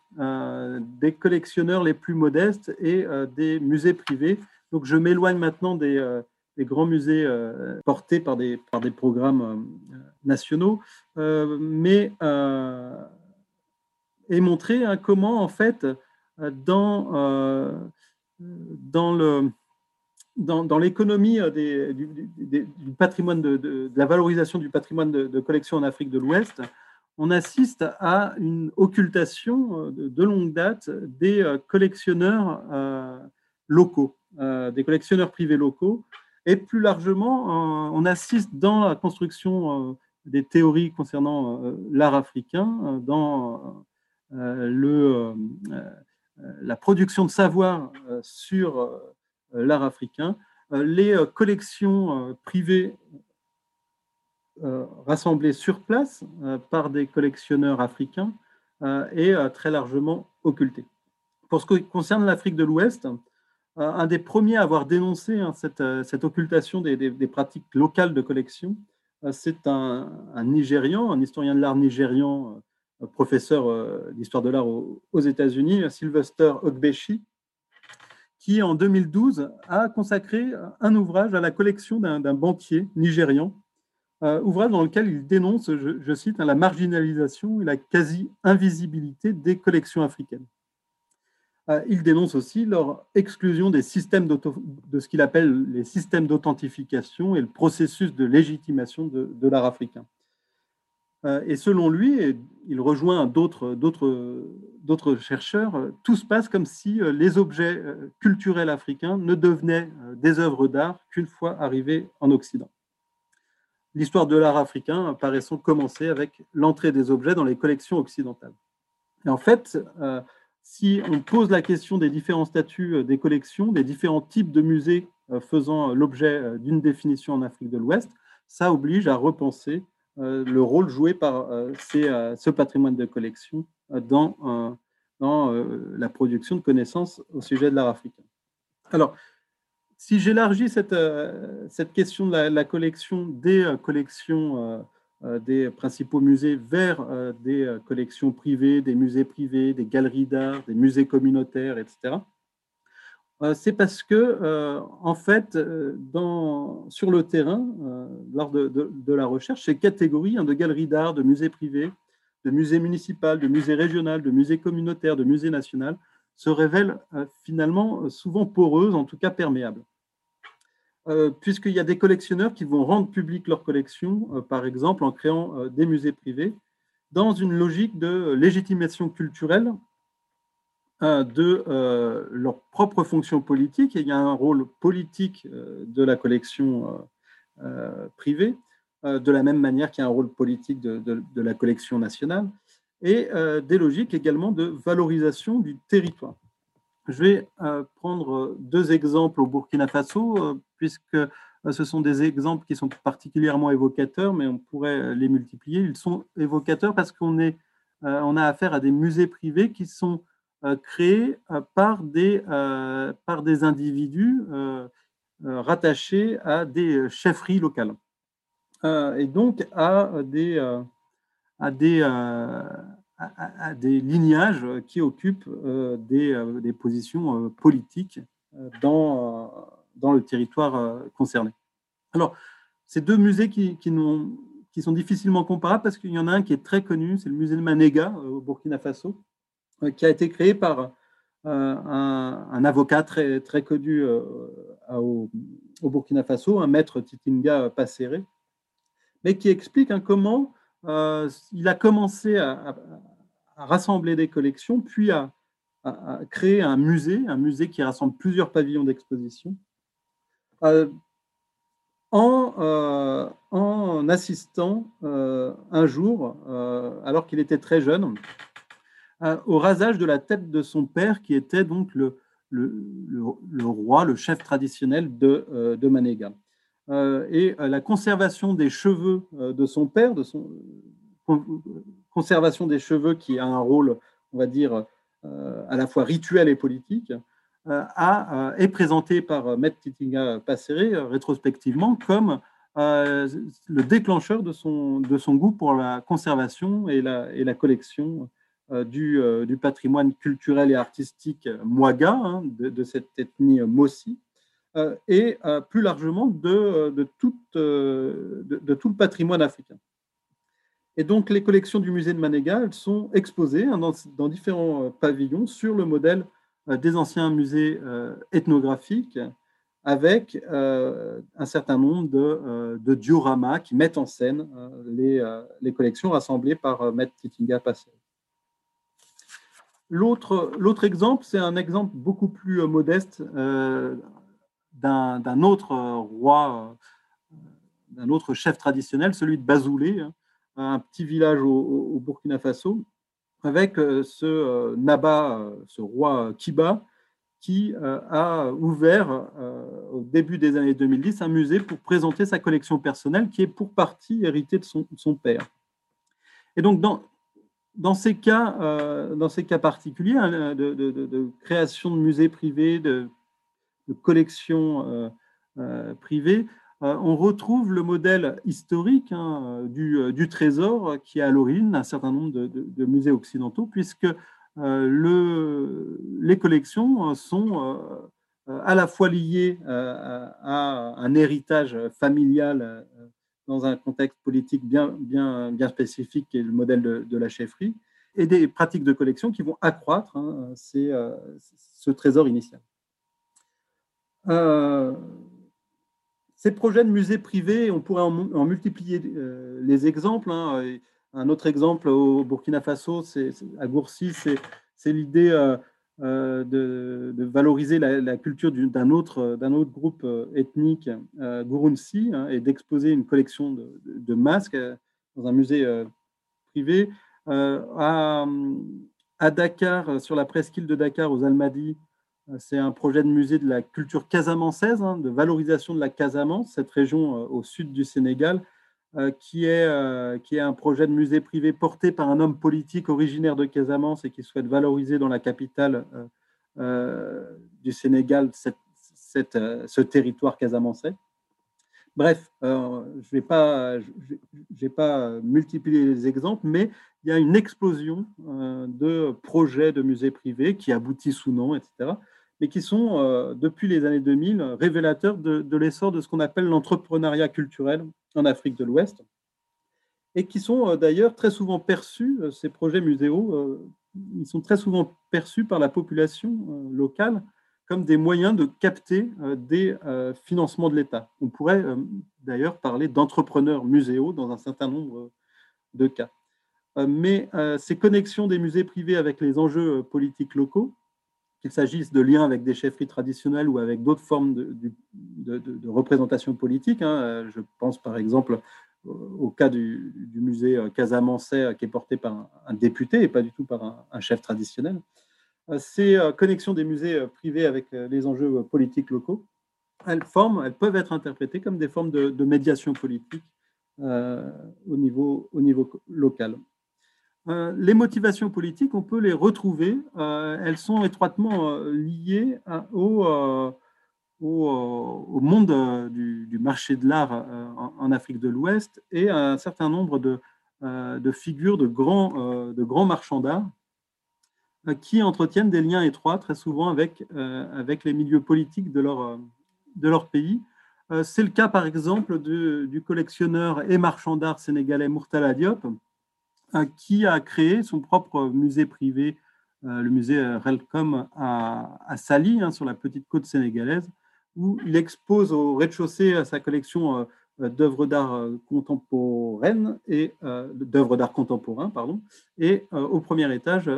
des collectionneurs les plus modestes et des musées privés. Donc je m'éloigne maintenant des, grands musées portés par des, par des programmes nationaux, mais et montrer hein, comment en fait dans, dans le dans, l'économie euh, du, patrimoine, de, la valorisation du patrimoine de, collection en Afrique de l'Ouest, on assiste à une occultation euh, de, longue date des euh, collectionneurs locaux, des collectionneurs privés locaux. Et plus largement, on assiste dans la construction des théories concernant l'art africain, dans le, la production de savoir sur euh, l'art africain, euh, les euh, collections privées rassemblées sur place par des collectionneurs africains et très largement occultées. Pour ce qui concerne l'Afrique de l'Ouest, un des premiers à avoir dénoncé hein, cette, occultation des, pratiques locales de collection, c'est un, Nigérian, un historien de l'art nigérian, professeur d'histoire de l'art aux, aux États-Unis, Sylvester Ogbeshi, qui en 2012 a consacré un ouvrage à la collection d'un banquier nigérian, euh, ouvrage dans lequel il dénonce, je, cite, hein, la marginalisation et la quasi-invisibilité des collections africaines. Euh, il dénonce aussi leur exclusion des systèmes de ce qu'il appelle les systèmes d'authentification et le processus de légitimation de, l'art africain. Et selon lui, il rejoint d'autres chercheurs, tout se passe comme si les objets culturels africains ne devenaient des œuvres d'art qu'une fois arrivés en Occident. L'histoire de l'art africain paraissant commencer avec l'entrée des objets dans les collections occidentales. Et en fait, si on pose la question des différents statuts des collections, des différents types de musées faisant l'objet d'une définition en Afrique de l'Ouest, ça oblige à repenser euh, le rôle joué par euh, euh, ce patrimoine de collection dans, la production de connaissances au sujet de l'art africain. Alors, si j'élargis cette, question de la, collection des collections des principaux musées vers des collections privées, des musées privés, des galeries d'art, des musées communautaires, etc., euh, c'est parce que, euh, en fait, euh, sur le terrain, lors de, la recherche, ces catégories hein, de galeries d'art, de musées privés, de musées municipaux, de musées régionaux, de musées communautaires, de musées nationaux, se révèlent finalement souvent poreuses, en tout cas perméables. Puisqu'il y a des collectionneurs qui vont rendre public leur collection, par exemple en créant des musées privés, dans une logique de légitimation culturelle de euh, leur propre fonction politique. Et il y a un rôle politique euh, de la collection euh, privée, de la même manière qu'il y a un rôle politique de, la collection nationale, et des logiques également de valorisation du territoire. Je vais prendre deux exemples au Burkina Faso, puisque ce sont des exemples qui sont particulièrement évocateurs, mais on pourrait les multiplier. Ils sont évocateurs parce qu'on on a affaire à des musées privés qui sont créés euh, par des, euh, par des individus rattachés à des chefferies locales et donc à des, à des, à, des lignages qui occupent des, des positions politiques dans, dans le territoire concerné. Alors, ces deux musées qui, qui, qui sont difficilement comparables parce qu'il y en a un qui est très connu, c'est le musée de Manega au Burkina Faso, euh, qui a été créé par euh, un, avocat très, très connu euh, au, Burkina Faso, un maître Titinga Passéré, mais qui explique hein, comment il a commencé à, rassembler des collections, puis à, créer un musée, un musée qui rassemble plusieurs pavillons d'exposition, en, assistant un jour, alors qu'il était très jeune, au rasage de la tête de son père, qui était donc le, roi, le chef traditionnel de, euh, Manéga. Euh, et euh, la conservation des cheveux de son père, conservation des cheveux qui a un rôle, on va dire, à la fois rituel et politique, est présenté par Maître Titinga Passéré rétrospectivement comme le déclencheur de son, goût pour la conservation et la collection euh, euh, du, patrimoine culturel et artistique Mwaga, hein, de, cette ethnie Mossi, euh, et plus largement de, tout, le patrimoine africain. Et donc, les collections du musée de Manéga, elles sont exposées hein, dans, différents pavillons sur le modèle des anciens musées ethnographiques, avec un certain nombre de, dioramas qui mettent en scène les, collections rassemblées par Maître Titinga Passé. L'autre exemple, c'est un exemple beaucoup plus euh, modeste euh, d'un autre roi, euh, d'un autre chef traditionnel, celui de Bazoulé, hein, un petit village au, Burkina Faso, avec ce Naba, ce roi Kiba, qui a ouvert au début des années 2010 un musée pour présenter sa collection personnelle qui est pour partie héritée de son, de son père. Et donc, dans, dans ces cas, euh, dans ces cas particuliers hein, de, création de musées privés, de, collections euh, euh, privées, on retrouve le modèle historique hein, du, trésor qui est à l'origine d'un certain nombre de, musées occidentaux, puisque le, les collections sont à la fois liées à un héritage familial dans un contexte politique bien, bien, bien spécifique qui est le modèle de, la chefferie, et des pratiques de collection qui vont accroître hein, euh, ce trésor initial. Euh, ces projets de musées privés, on pourrait en, multiplier euh, les exemples. Hein, Un autre exemple au Burkina Faso, à Gourcy, c'est l'idée de, valoriser la, culture d'un autre, autre groupe ethnique, Gurunsi, hein, et d'exposer une collection de, masques dans un musée privé. À, Dakar, sur la presqu'île de Dakar, aux Almadies, c'est un projet de musée de la culture casamançaise, hein, de valorisation de la Casamance, cette région euh, au sud du Sénégal, euh, qui, est, euh, qui est un projet de musée privé porté par un homme politique originaire de Casamance et qui souhaite valoriser dans la capitale du Sénégal ce territoire casamançais. Bref, je ne vais pas, multiplier les exemples, mais il y a une explosion de projets de musées privés qui aboutissent ou non, etc et qui sont, euh, depuis les années 2000, révélateurs de, l'essor de ce qu'on appelle l'entrepreneuriat culturel en Afrique de l'Ouest, et qui sont euh, d'ailleurs très souvent perçus, euh, ces projets muséaux, ils sont très souvent perçus par la population locale comme des moyens de capter des financements de l'État. On pourrait d'ailleurs parler d'entrepreneurs muséaux dans un certain nombre de cas. Mais ces connexions des musées privés avec les enjeux politiques locaux qu'il s'agisse de liens avec des chefferies traditionnelles ou avec d'autres formes de, représentation politique. Hein. Je pense par exemple au cas du, musée casamançais qui est porté par un, député et pas du tout par un, chef traditionnel. Ces connexions des musées privés avec les enjeux politiques locaux, elles, forment, elles peuvent être interprétées comme des formes de, médiation politique euh, au niveau local. Euh, les motivations politiques, on peut les retrouver. Euh, elles sont étroitement euh, liées au, monde du, marché de l'art en, Afrique de l'Ouest et à un certain nombre de, figures de grands, marchands d'art qui entretiennent des liens étroits très souvent avec, les milieux politiques de leur, de leur pays. C'est le cas par exemple du collectionneur et marchand d'art sénégalais Murtala Diop, qui a créé son propre musée privé, euh, le musée Relcom à, à Sali, hein, sur la petite côte sénégalaise, où il expose au rez-de-chaussée sa collection euh, d'œuvres d'art euh, contemporaines et d'œuvres d'art contemporain, pardon, et au premier étage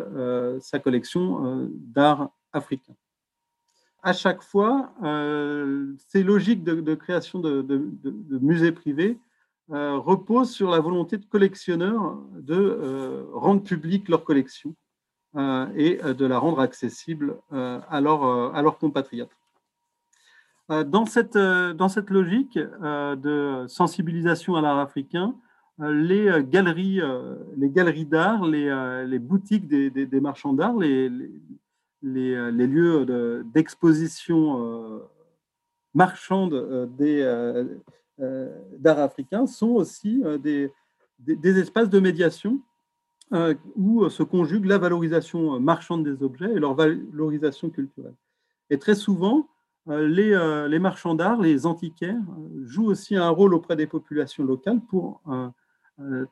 sa collection d'art africain. À chaque fois, ces logiques de, création de, de musées privés euh, repose sur la volonté de collectionneurs de euh, rendre publique leur collection euh, et de la rendre accessible à, leurs compatriotes. Dans cette, logique de sensibilisation à l'art africain, les galeries, galeries d'art, les, boutiques des, marchands d'art, les, les, lieux d'exposition marchande des, d'art africain sont aussi euh, des, des, espaces de médiation euh, où se conjugue la valorisation marchande des objets et leur valorisation culturelle. Et très souvent, les, les marchands d'art, les antiquaires, jouent aussi un rôle auprès des populations locales pour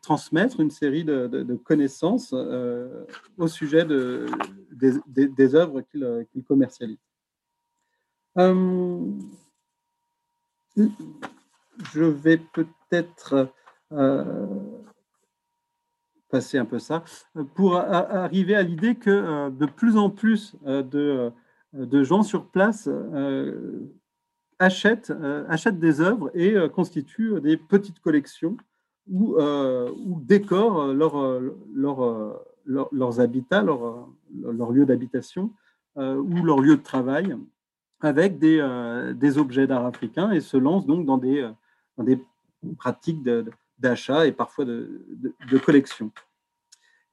transmettre une série de, connaissances au sujet de, des, des, œuvres qu'ils commercialisent je vais peut-être euh, passer un peu ça, pour arriver à l'idée que euh, de plus en plus euh, de, de gens sur place achètent, achètent des œuvres et constituent des petites collections ou, ou décorent leur, leur, leurs habitats, leur, leur lieu d'habitation ou leur lieu de travail avec des, des objets d'art africain et se lancent donc dans des, dans des pratiques d'achat et parfois de, collection.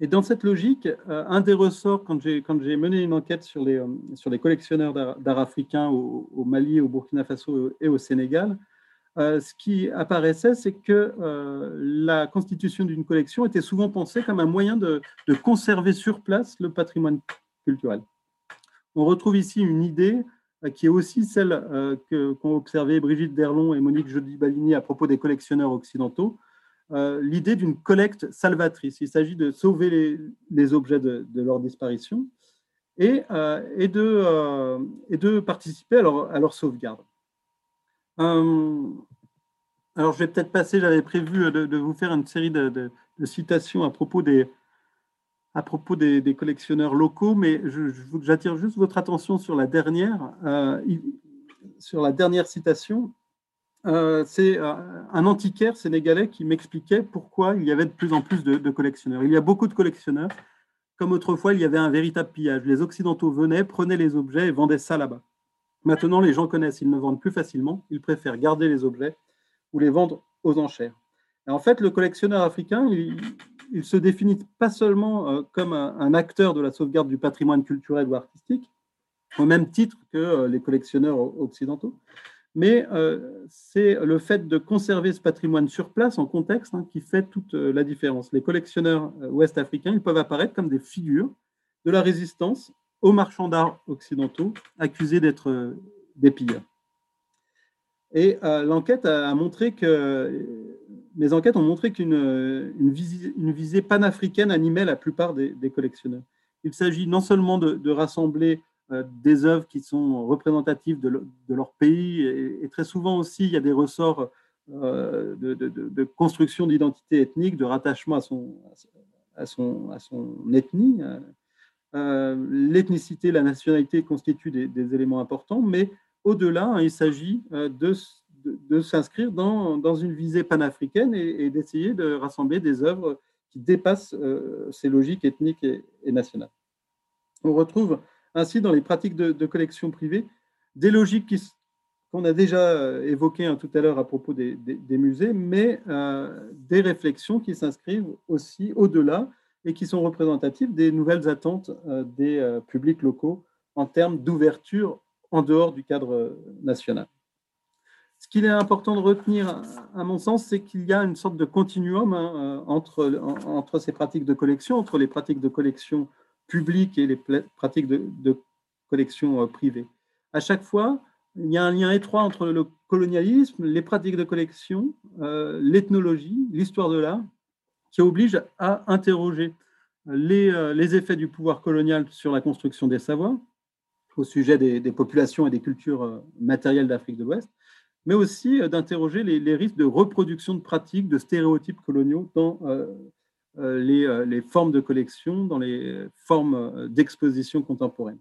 Et dans cette logique, euh, un des ressorts, quand j'ai mené une enquête sur les, euh, collectionneurs d'art africain au, Mali, au Burkina Faso et au Sénégal, euh, ce qui apparaissait, c'est que la constitution d'une collection était souvent pensée comme un moyen de, conserver sur place le patrimoine culturel. On retrouve ici une idée qui est aussi celle euh, qu'ont observé Brigitte Derlon et Monique Jody-Balini à propos des collectionneurs occidentaux, euh, l'idée d'une collecte salvatrice. Il s'agit de sauver les, objets de, leur disparition et, de, participer à leur sauvegarde. alors, je vais peut-être passer, j'avais prévu de, vous faire une série de, citations à propos des, à propos des, collectionneurs locaux, mais j'attire juste votre attention sur la dernière, euh, sur la dernière citation. Euh, c'est euh, un antiquaire sénégalais qui m'expliquait pourquoi il y avait de plus en plus de, collectionneurs. Il y a beaucoup de collectionneurs. Comme autrefois, il y avait un véritable pillage. Les Occidentaux venaient, prenaient les objets et vendaient ça là-bas. Maintenant, les gens connaissent, ils ne vendent plus facilement. Ils préfèrent garder les objets ou les vendre aux enchères. en fait, le collectionneur africain, il, il se définit pas seulement euh, comme un, acteur de la sauvegarde du patrimoine culturel ou artistique, au même titre que euh, les collectionneurs occidentaux, mais euh, c'est le fait de conserver ce patrimoine sur place, en contexte, hein, qui fait toute la différence. Les collectionneurs ouest-africains, ils peuvent apparaître comme des figures de la résistance aux marchands d'art occidentaux accusés d'être des pilleurs. Et l'enquête a montré que mes enquêtes ont montré qu'une une visée, panafricaine animait la plupart des, collectionneurs. Il s'agit non seulement de, rassembler euh, des œuvres qui sont représentatives de, leur pays, et, très souvent aussi, il y a des ressorts euh, de, construction d'identité ethnique, de rattachement à son, à son, à son ethnie. Euh, l'ethnicité, la nationalité constituent des, éléments importants, mais au-delà, hein, il s'agit de de, s'inscrire dans, une visée panafricaine et, d'essayer de rassembler des œuvres qui dépassent euh, ces logiques ethniques et, nationales. On retrouve ainsi dans les pratiques de, collection privée des logiques qu'on a déjà euh, évoquées hein, tout à l'heure à propos des, musées, mais euh, des réflexions qui s'inscrivent aussi au-delà et qui sont représentatives des nouvelles attentes des publics locaux en termes d'ouverture en dehors du cadre national. Ce qu'il est important de retenir, à mon sens, c'est qu'il y a une sorte de continuum hein, euh, entre, ces pratiques de collection, entre les pratiques de collection publiques et les pratiques de, collection euh, privée. À chaque fois, il y a un lien étroit entre le colonialisme, les pratiques de collection, euh, l'ethnologie, l'histoire de l'art, qui oblige à interroger les, effets du pouvoir colonial sur la construction des savoirs, au sujet des, populations et des cultures matérielles d'Afrique de l'Ouest, mais aussi euh, d'interroger les, risques de reproduction de pratiques, de stéréotypes coloniaux dans euh, euh, les, formes de collection, dans les formes d'exposition contemporaine.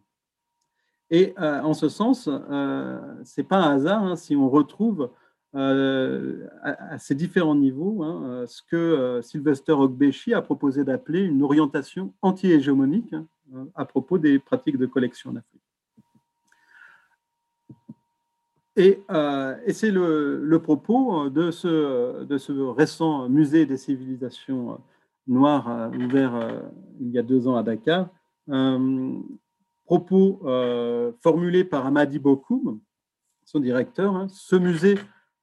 Et en ce sens, ce n'est pas un hasard hein, si on retrouve à, ces différents niveaux hein, ce que Sylvester Ogbechi a proposé d'appeler une orientation anti-hégémonique hein, à propos des pratiques de collection en Afrique. Euh, et, c'est le, propos de ce, de ce, récent musée des civilisations noires euh, ouvert euh, il y a deux ans à Dakar. propos formulé par Amadi Bokoum, son directeur. Hein. ce musée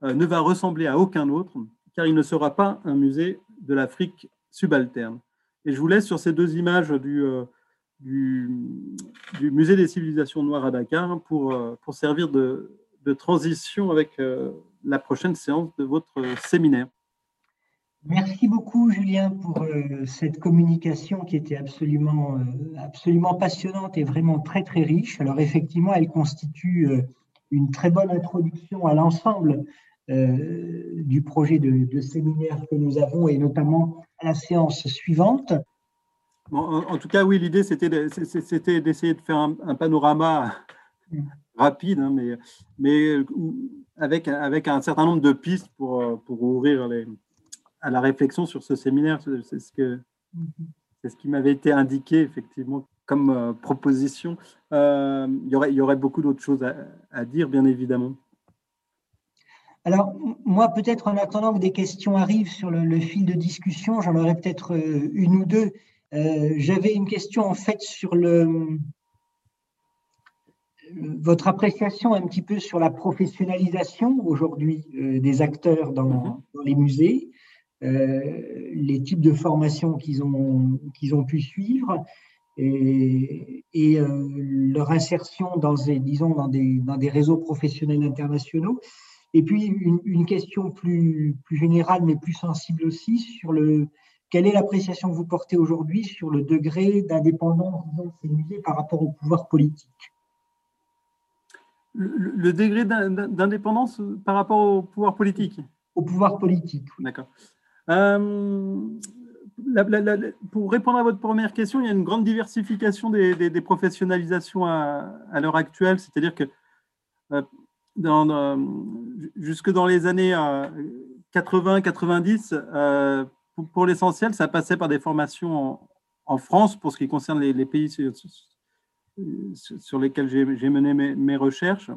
ne va ressembler à aucun autre, car il ne sera pas un musée de l'Afrique subalterne. Et je vous laisse sur ces deux images du, musée des civilisations noires à Dakar pour servir de, de transition avec euh, la prochaine séance de votre séminaire. Merci beaucoup, Julien, pour euh, cette communication qui était absolument, euh, absolument passionnante et vraiment très, très riche. Alors, effectivement, elle constitue une très bonne introduction à l'ensemble du projet de, séminaire que nous avons et notamment à la séance suivante. en, tout cas, oui, l'idée, c'était d'essayer de, faire un, un panorama mm rapide, hein, mais, mais euh, avec, avec un certain nombre de pistes pour, euh, pour ouvrir à la réflexion sur ce séminaire. C'est ce, que, ce qui m'avait été indiqué, effectivement, comme euh, proposition. il, y aurait, il y aurait beaucoup d'autres choses à, dire, bien évidemment. Alors, moi, peut-être en attendant que des questions arrivent sur le, fil de discussion, j'en aurais peut-être une ou deux. J'avais une question en fait sur le, votre appréciation un petit peu sur la professionnalisation aujourd'hui euh, des acteurs dans, mhm. les musées, euh, les types de formations qu'ils ont, qu'ils ont pu suivre et, euh, leur insertion dans, des, disons, dans, des, dans des réseaux professionnels internationaux. Et puis une, une, question plus, plus générale mais plus sensible aussi sur le, quelle est l'appréciation que vous portez aujourd'hui sur le degré d'indépendance de ces musées par rapport au pouvoir politique? Le, degré d'indépendance par rapport au pouvoir politique Au pouvoir politique. D'accord. Euh, pour répondre à votre première question, il y a une grande diversification des, professionnalisations à, l'heure actuelle, c'est-à-dire que euh, dans, jusque dans les années 80-90, euh, pour, l'essentiel, ça passait par des formations en, France pour ce qui concerne les, pays sur, lesquels j'ai mené mes, recherches.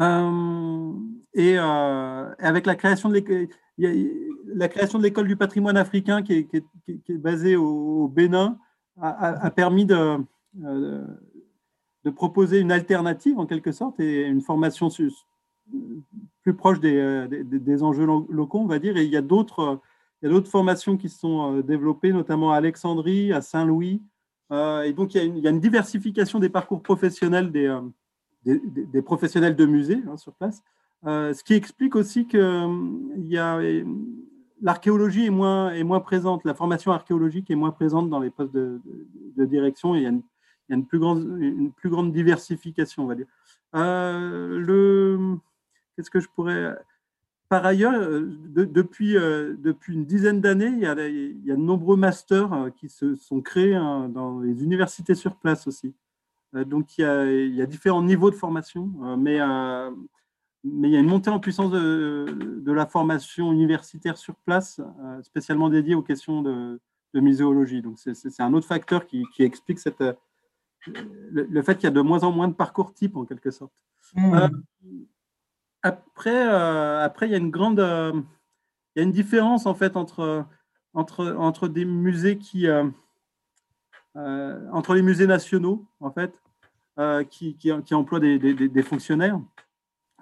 et avec la création de l'école du patrimoine africain qui est, basée au, Bénin a, permis de, euh, de, proposer une alternative en quelque sorte et une formation plus proche euh, des, des, enjeux locaux, on va dire. Et il y a d'autres formations qui se sont euh, développées, notamment à Alexandrie, à Saint-Louis. Et donc, il y, a une, diversification des parcours professionnels des, des, professionnels de musée hein, sur place. ce qui explique aussi qu'il y a l'archéologie est moins, présente, la formation archéologique est moins présente dans les postes de, direction et il y a, une, plus grande, diversification, on va dire. Euh, qu'est-ce que je pourrais. Par ailleurs, euh, depuis, euh, depuis une dizaine d'années, il, y a, il y a de nombreux masters qui se sont créés hein, dans les universités sur place aussi. donc, il y, a, il y a différents niveaux de formation, mais mais il y a une montée en puissance de, la formation universitaire sur place, euh, spécialement dédiée aux questions de, muséologie. Donc, c'est un autre facteur qui, explique cette, euh, le, fait qu'il y a de moins en moins de parcours type, en quelque sorte. Mmh. Euh, après, après, il y a une grande... il y a une différence, en fait, entre, entre, entre des musées qui... entre les musées nationaux, en fait, qui, qui, emploient des, des fonctionnaires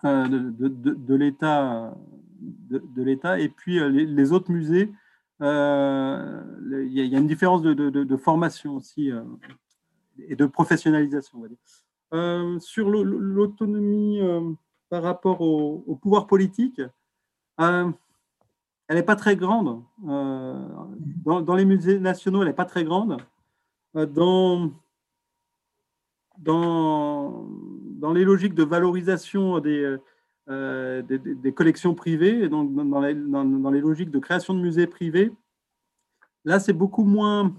euh, de, de, l'État de, l'État et puis euh, les, autres musées euh, il y, a une différence de, formation aussi et de professionnalisation sur l'autonomie par rapport au, pouvoir politique elle n'est pas très grande dans, dans, les musées nationaux elle n'est pas très grande. Dans dans, dans les logiques de valorisation des, euh, des, collections privées, et donc dans les, dans, les, logiques de création de musées privés, là, c'est beaucoup moins...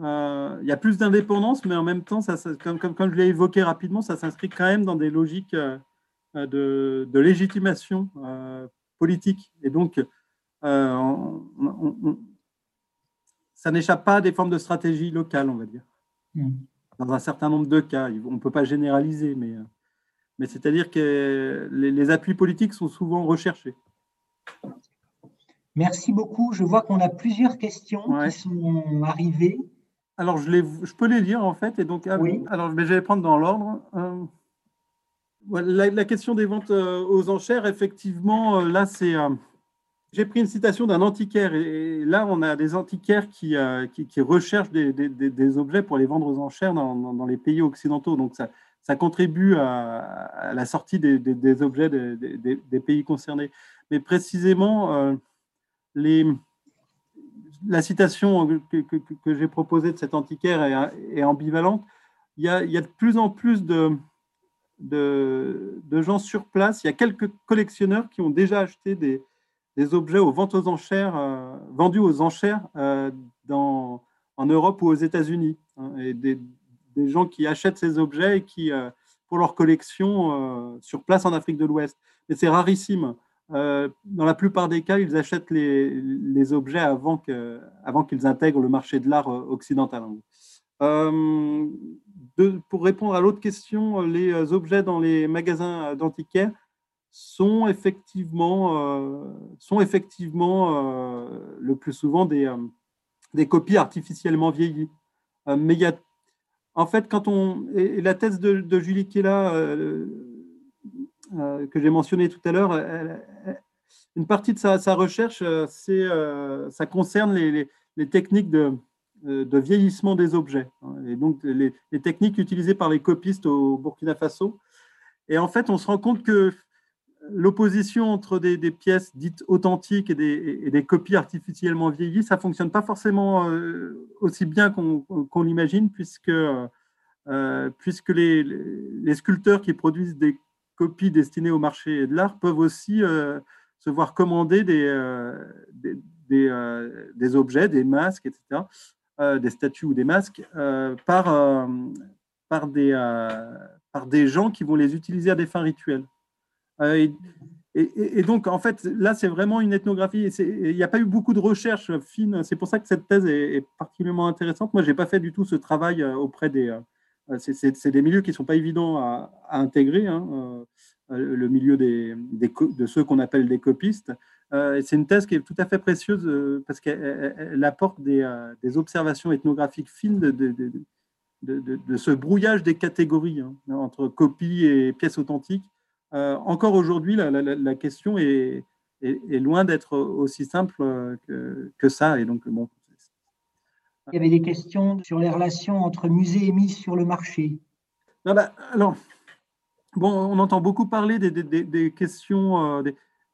Euh, il y a plus d'indépendance, mais en même temps, ça, comme, comme, comme, je l'ai évoqué rapidement, ça s'inscrit quand même dans des logiques euh, de, de, légitimation politique. Et donc, ça n'échappe pas à des formes de stratégie locale, on va dire. Mmh dans un certain nombre de cas. On ne peut pas généraliser, mais, euh, mais c'est-à-dire que les, appuis politiques sont souvent recherchés. Merci beaucoup. Je vois qu'on a plusieurs questions qui sont arrivées. Alors, je, les, je peux les lire en fait. Et donc, ah, oui. alors, je vais les prendre dans l'ordre. Euh, la, question des ventes euh, aux enchères, effectivement, là, c'est j'ai pris une citation d'un antiquaire et, là, on a des antiquaires qui, euh, qui, recherchent des, objets pour les vendre aux enchères dans, les pays occidentaux. Donc, ça, contribue à, la sortie des, objets des, pays concernés. Mais précisément, euh, la citation que, j'ai proposée de cet antiquaire est, ambivalente. Il y, a, de plus en plus de, de, gens sur place. Il y a quelques collectionneurs qui ont déjà acheté des des objets aux ventes aux enchères, euh, vendus aux enchères euh, dans, en Europe ou aux États-Unis. Hein, et des, des, gens qui achètent ces objets et qui, euh, pour leur collection sur place en Afrique de l'Ouest. Mais c'est rarissime. dans la plupart des cas, ils achètent les, les objets avant avant qu'ils intègrent le marché de l'art occidental. De, pour répondre à l'autre question, les objets dans les magasins d'antiquaires, sont effectivement, euh, sont effectivement euh, le plus souvent des, euh, des copies artificiellement vieillies. mais il y a, en fait, quand on. Et la thèse de, Julie Kella, que j'ai mentionnée tout à l'heure, une partie de sa, sa recherche, c'est, ça concerne les, les, techniques de, de, vieillissement des objets, et donc les, les, techniques utilisées par les copistes au Burkina Faso. Et en fait, on se rend compte que l'opposition entre des, pièces dites authentiques et des, copies artificiellement vieillies, ça ne fonctionne pas forcément euh, aussi bien qu'on l'imagine, puisque, euh, puisque les, sculpteurs qui produisent des copies destinées au marché de l'art peuvent aussi euh, se voir commander des, des, objets, des masques, etc., des statues ou des masques, par, par, des, par des gens qui vont les utiliser à des fins rituelles. Et, et, donc, en fait, là, c'est vraiment une ethnographie. Il n'y a pas eu beaucoup de recherches fines. C'est pour ça que cette thèse est, particulièrement intéressante. Moi, je n'ai pas fait du tout ce travail auprès des. C'est des milieux qui ne sont pas évidents à, intégrer. Hein. Euh, le milieu des, de ceux qu'on appelle des copistes. Euh, c'est une thèse qui est tout à fait précieuse euh, parce qu'elle apporte des, observations ethnographiques fines de, de, ce brouillage des catégories hein, entre copie et pièces authentiques. encore aujourd'hui, la, question est, est, loin d'être aussi simple que, que, ça. Et donc, bon, il y avait des questions sur les relations entre musées et mise sur le marché. Ah bah, alors, Bon, on entend beaucoup parler des, questions, euh,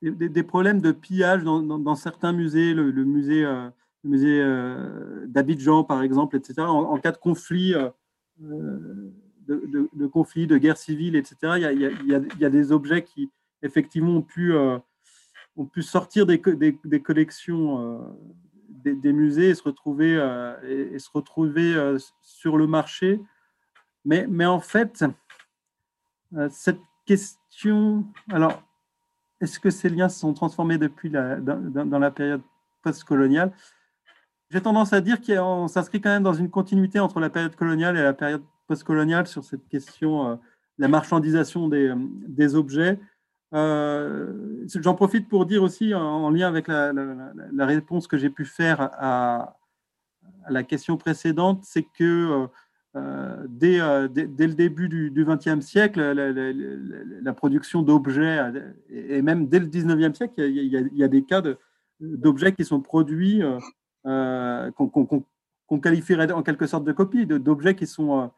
des, problèmes de pillage dans, certains musées, le, musée, le musée euh, euh, d'Abidjan, par exemple, etc. En, cas de conflit, de, conflit, de guerre civile, etc., il y, a, des objets qui, effectivement, ont pu, ont pu sortir des, collections des, musées et se retrouver, et, se retrouver sur le marché. Mais, mais en fait, euh, cette question, alors, est-ce que ces liens se sont transformés depuis la, dans, la période postcoloniale? J'ai tendance à dire qu'on s'inscrit quand même dans une continuité entre la période coloniale et la période postcoloniale sur cette question, euh, la marchandisation des, des objets. Euh, j'en profite pour dire aussi, en, lien avec la, réponse que j'ai pu faire à, la question précédente, c'est que euh, euh, dès, le début du XXe siècle, la, production d'objets, et même dès le XIXe siècle, il y, a, des cas d'objets qui sont produits, euh, qu'on qualifierait en quelque sorte de copies, d'objets qui sont,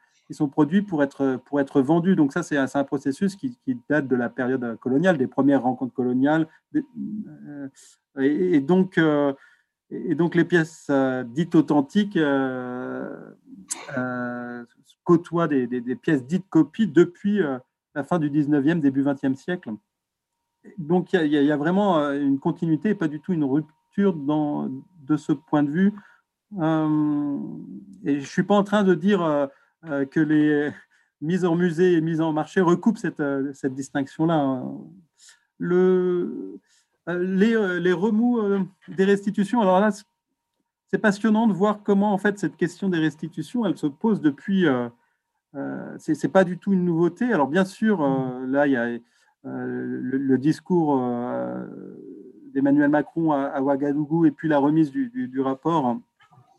produits pour être, vendus. Donc ça, c'est un, processus qui, date de la période coloniale, des premières rencontres coloniales. Et, donc, les pièces dites authentiques côtoie des, pièces dites copies depuis euh, la fin du 19e, début 20e siècle. Donc il y, a vraiment euh, une continuité et pas du tout une rupture dans, de ce point de vue. et je ne suis pas en train de dire que les mises en musée et mises en marché recoupent cette, cette distinction-là. Hein. Le, les, les, remous des restitutions, alors là, c'est passionnant de voir comment en fait cette question des restitutions, elle se pose depuis. Euh, euh c'est pas du tout une nouveauté. Alors bien sûr, euh, là il y a euh, le, discours d'Emmanuel Macron à, Ouagadougou et puis la remise du, rapport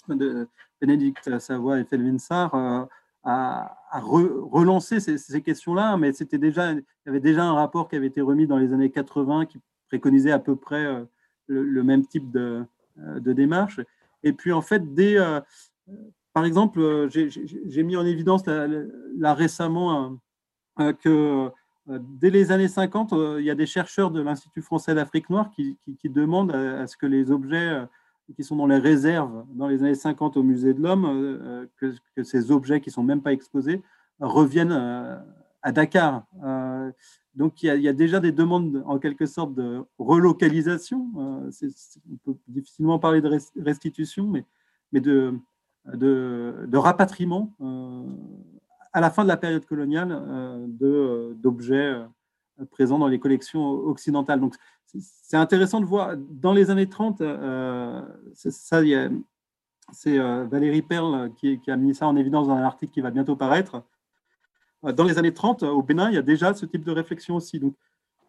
de Bénédicte Savoie et Felvin Sarr a, relancé ces, questions-là, mais c'était déjà, il y avait déjà un rapport qui avait été remis dans les années 80 qui préconisait à peu près le, même type de démarche. Et puis, en fait, dès, euh, par exemple, euh, j'ai mis en évidence là, récemment euh, que dès les années 50, il y a des chercheurs de l'Institut français d'Afrique noire qui, demandent à, ce que les objets qui sont dans les réserves dans les années 50 au musée de l'homme, que, ces objets qui ne sont même pas exposés reviennent à Dakar. Donc, il y, a, déjà des demandes en quelque sorte de relocalisation. Euh, on peut difficilement parler de restitution, mais, de, rapatriement euh, à la fin de la période coloniale euh, d'objets présents dans les collections occidentales. Donc, c'est intéressant de voir, dans les années 30, c'est Valérie Perle qui, a mis ça en évidence dans un article qui va bientôt paraître, dans les années 30, au Bénin, il y a déjà ce type de réflexion aussi. Donc,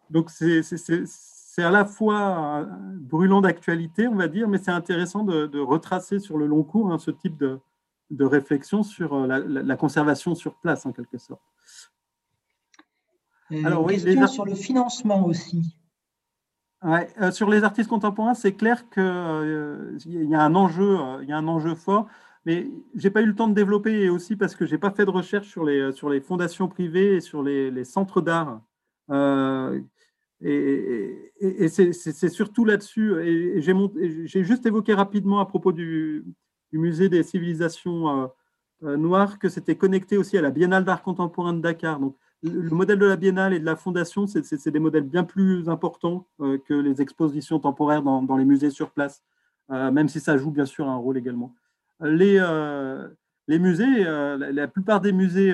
donc c'est à la fois brûlant d'actualité, on va dire, mais c'est intéressant de, retracer sur le long cours hein, ce type de, de, réflexion sur euh, la, conservation sur place, en quelque sorte. Alors, oui, les sur le financement aussi. Ouais, euh, sur les artistes contemporains, c'est clair qu'il euh, y, a un enjeu, il y a un enjeu fort. Mais j'ai pas eu le temps de développer et aussi parce que j'ai pas fait de recherche sur les, sur les fondations privées et sur les, centres d'art. Euh, et, c'est surtout là-dessus. Et j'ai juste évoqué rapidement à propos du, musée des civilisations euh, euh, noires que c'était connecté aussi à la Biennale d'art contemporain de Dakar. Donc, le modèle de la Biennale et de la Fondation, c'est des modèles bien plus importants que les expositions temporaires dans les musées sur place. même si ça joue bien sûr un rôle également. Les, les musées, la, plupart des musées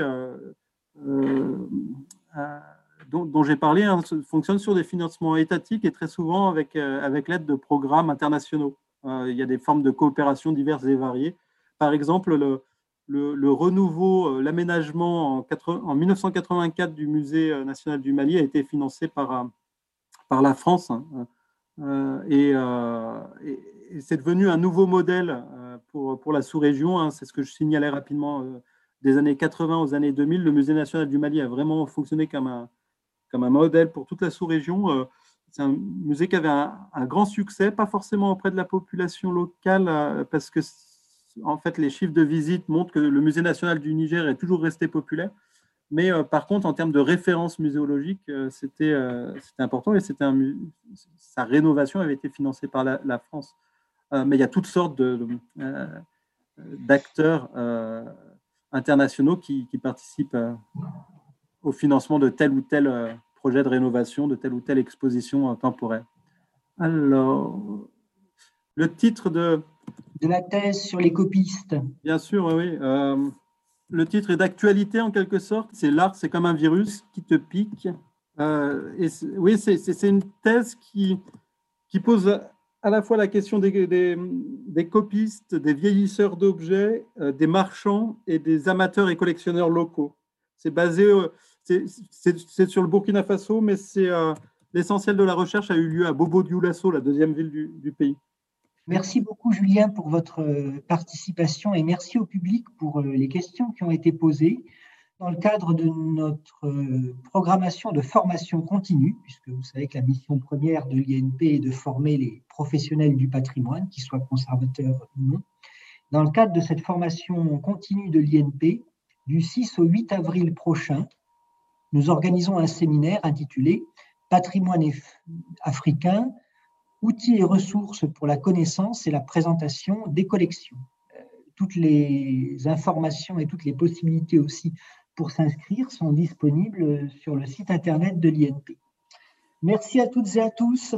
dont, j'ai parlé hein, fonctionnent sur des financements étatiques et très souvent avec, avec l'aide de programmes internationaux. il y a des formes de coopération diverses et variées. Par exemple, le, renouveau, euh, l'aménagement en, 1984 du Musée euh, national du Mali a été financé par, euh, par la France. Hein, et, c'est devenu un nouveau modèle pour, la sous-région. Hein, c'est ce que je signalais rapidement. Des années 80 aux années 2000, le Musée national du Mali a vraiment fonctionné comme un, comme un modèle pour toute la sous-région. C'est un musée qui avait un, grand succès, pas forcément auprès de la population locale, parce que en fait, les chiffres de visite montrent que le musée national du Niger est toujours resté populaire. Mais euh, par contre, en termes de référence muséologique, euh, euh, c'était important et c'était sa rénovation avait été financée par la, France. Mais il y a toutes sortes d'acteurs internationaux qui, qui participent au financement de tel ou tel projet de rénovation, de telle ou telle exposition temporaire. Alors, le titre de, de la thèse sur les copistes. Bien sûr, oui. Euh, le titre est d'actualité en quelque sorte. C'est l'art, c'est comme un virus qui te pique. Euh, et oui, c'est une thèse qui, qui pose à la fois la question des, copistes, des vieillisseurs d'objets, euh, des marchands et des amateurs et collectionneurs locaux. C'est basé, c'est sur le Burkina Faso, mais c'est l'essentiel de la recherche a eu lieu à Bobo Dioulasso, la deuxième ville du, pays. Merci beaucoup, Julien, pour votre euh, participation et merci au public pour euh, les questions qui ont été posées dans le cadre de notre euh, programmation de formation continue, puisque vous savez que la mission première de l'INP est de former les professionnels du patrimoine, qu'ils soient conservateurs ou non. Dans le cadre de cette formation continue de l'INP, du 6 au 8 avril prochain, nous organisons un séminaire intitulé Patrimoine africain, outils et ressources pour la connaissance et la présentation des collections. Euh, toutes les informations et toutes les possibilités aussi s'inscrire sont disponibles sur le site internet de l'INP. Merci à toutes et à tous.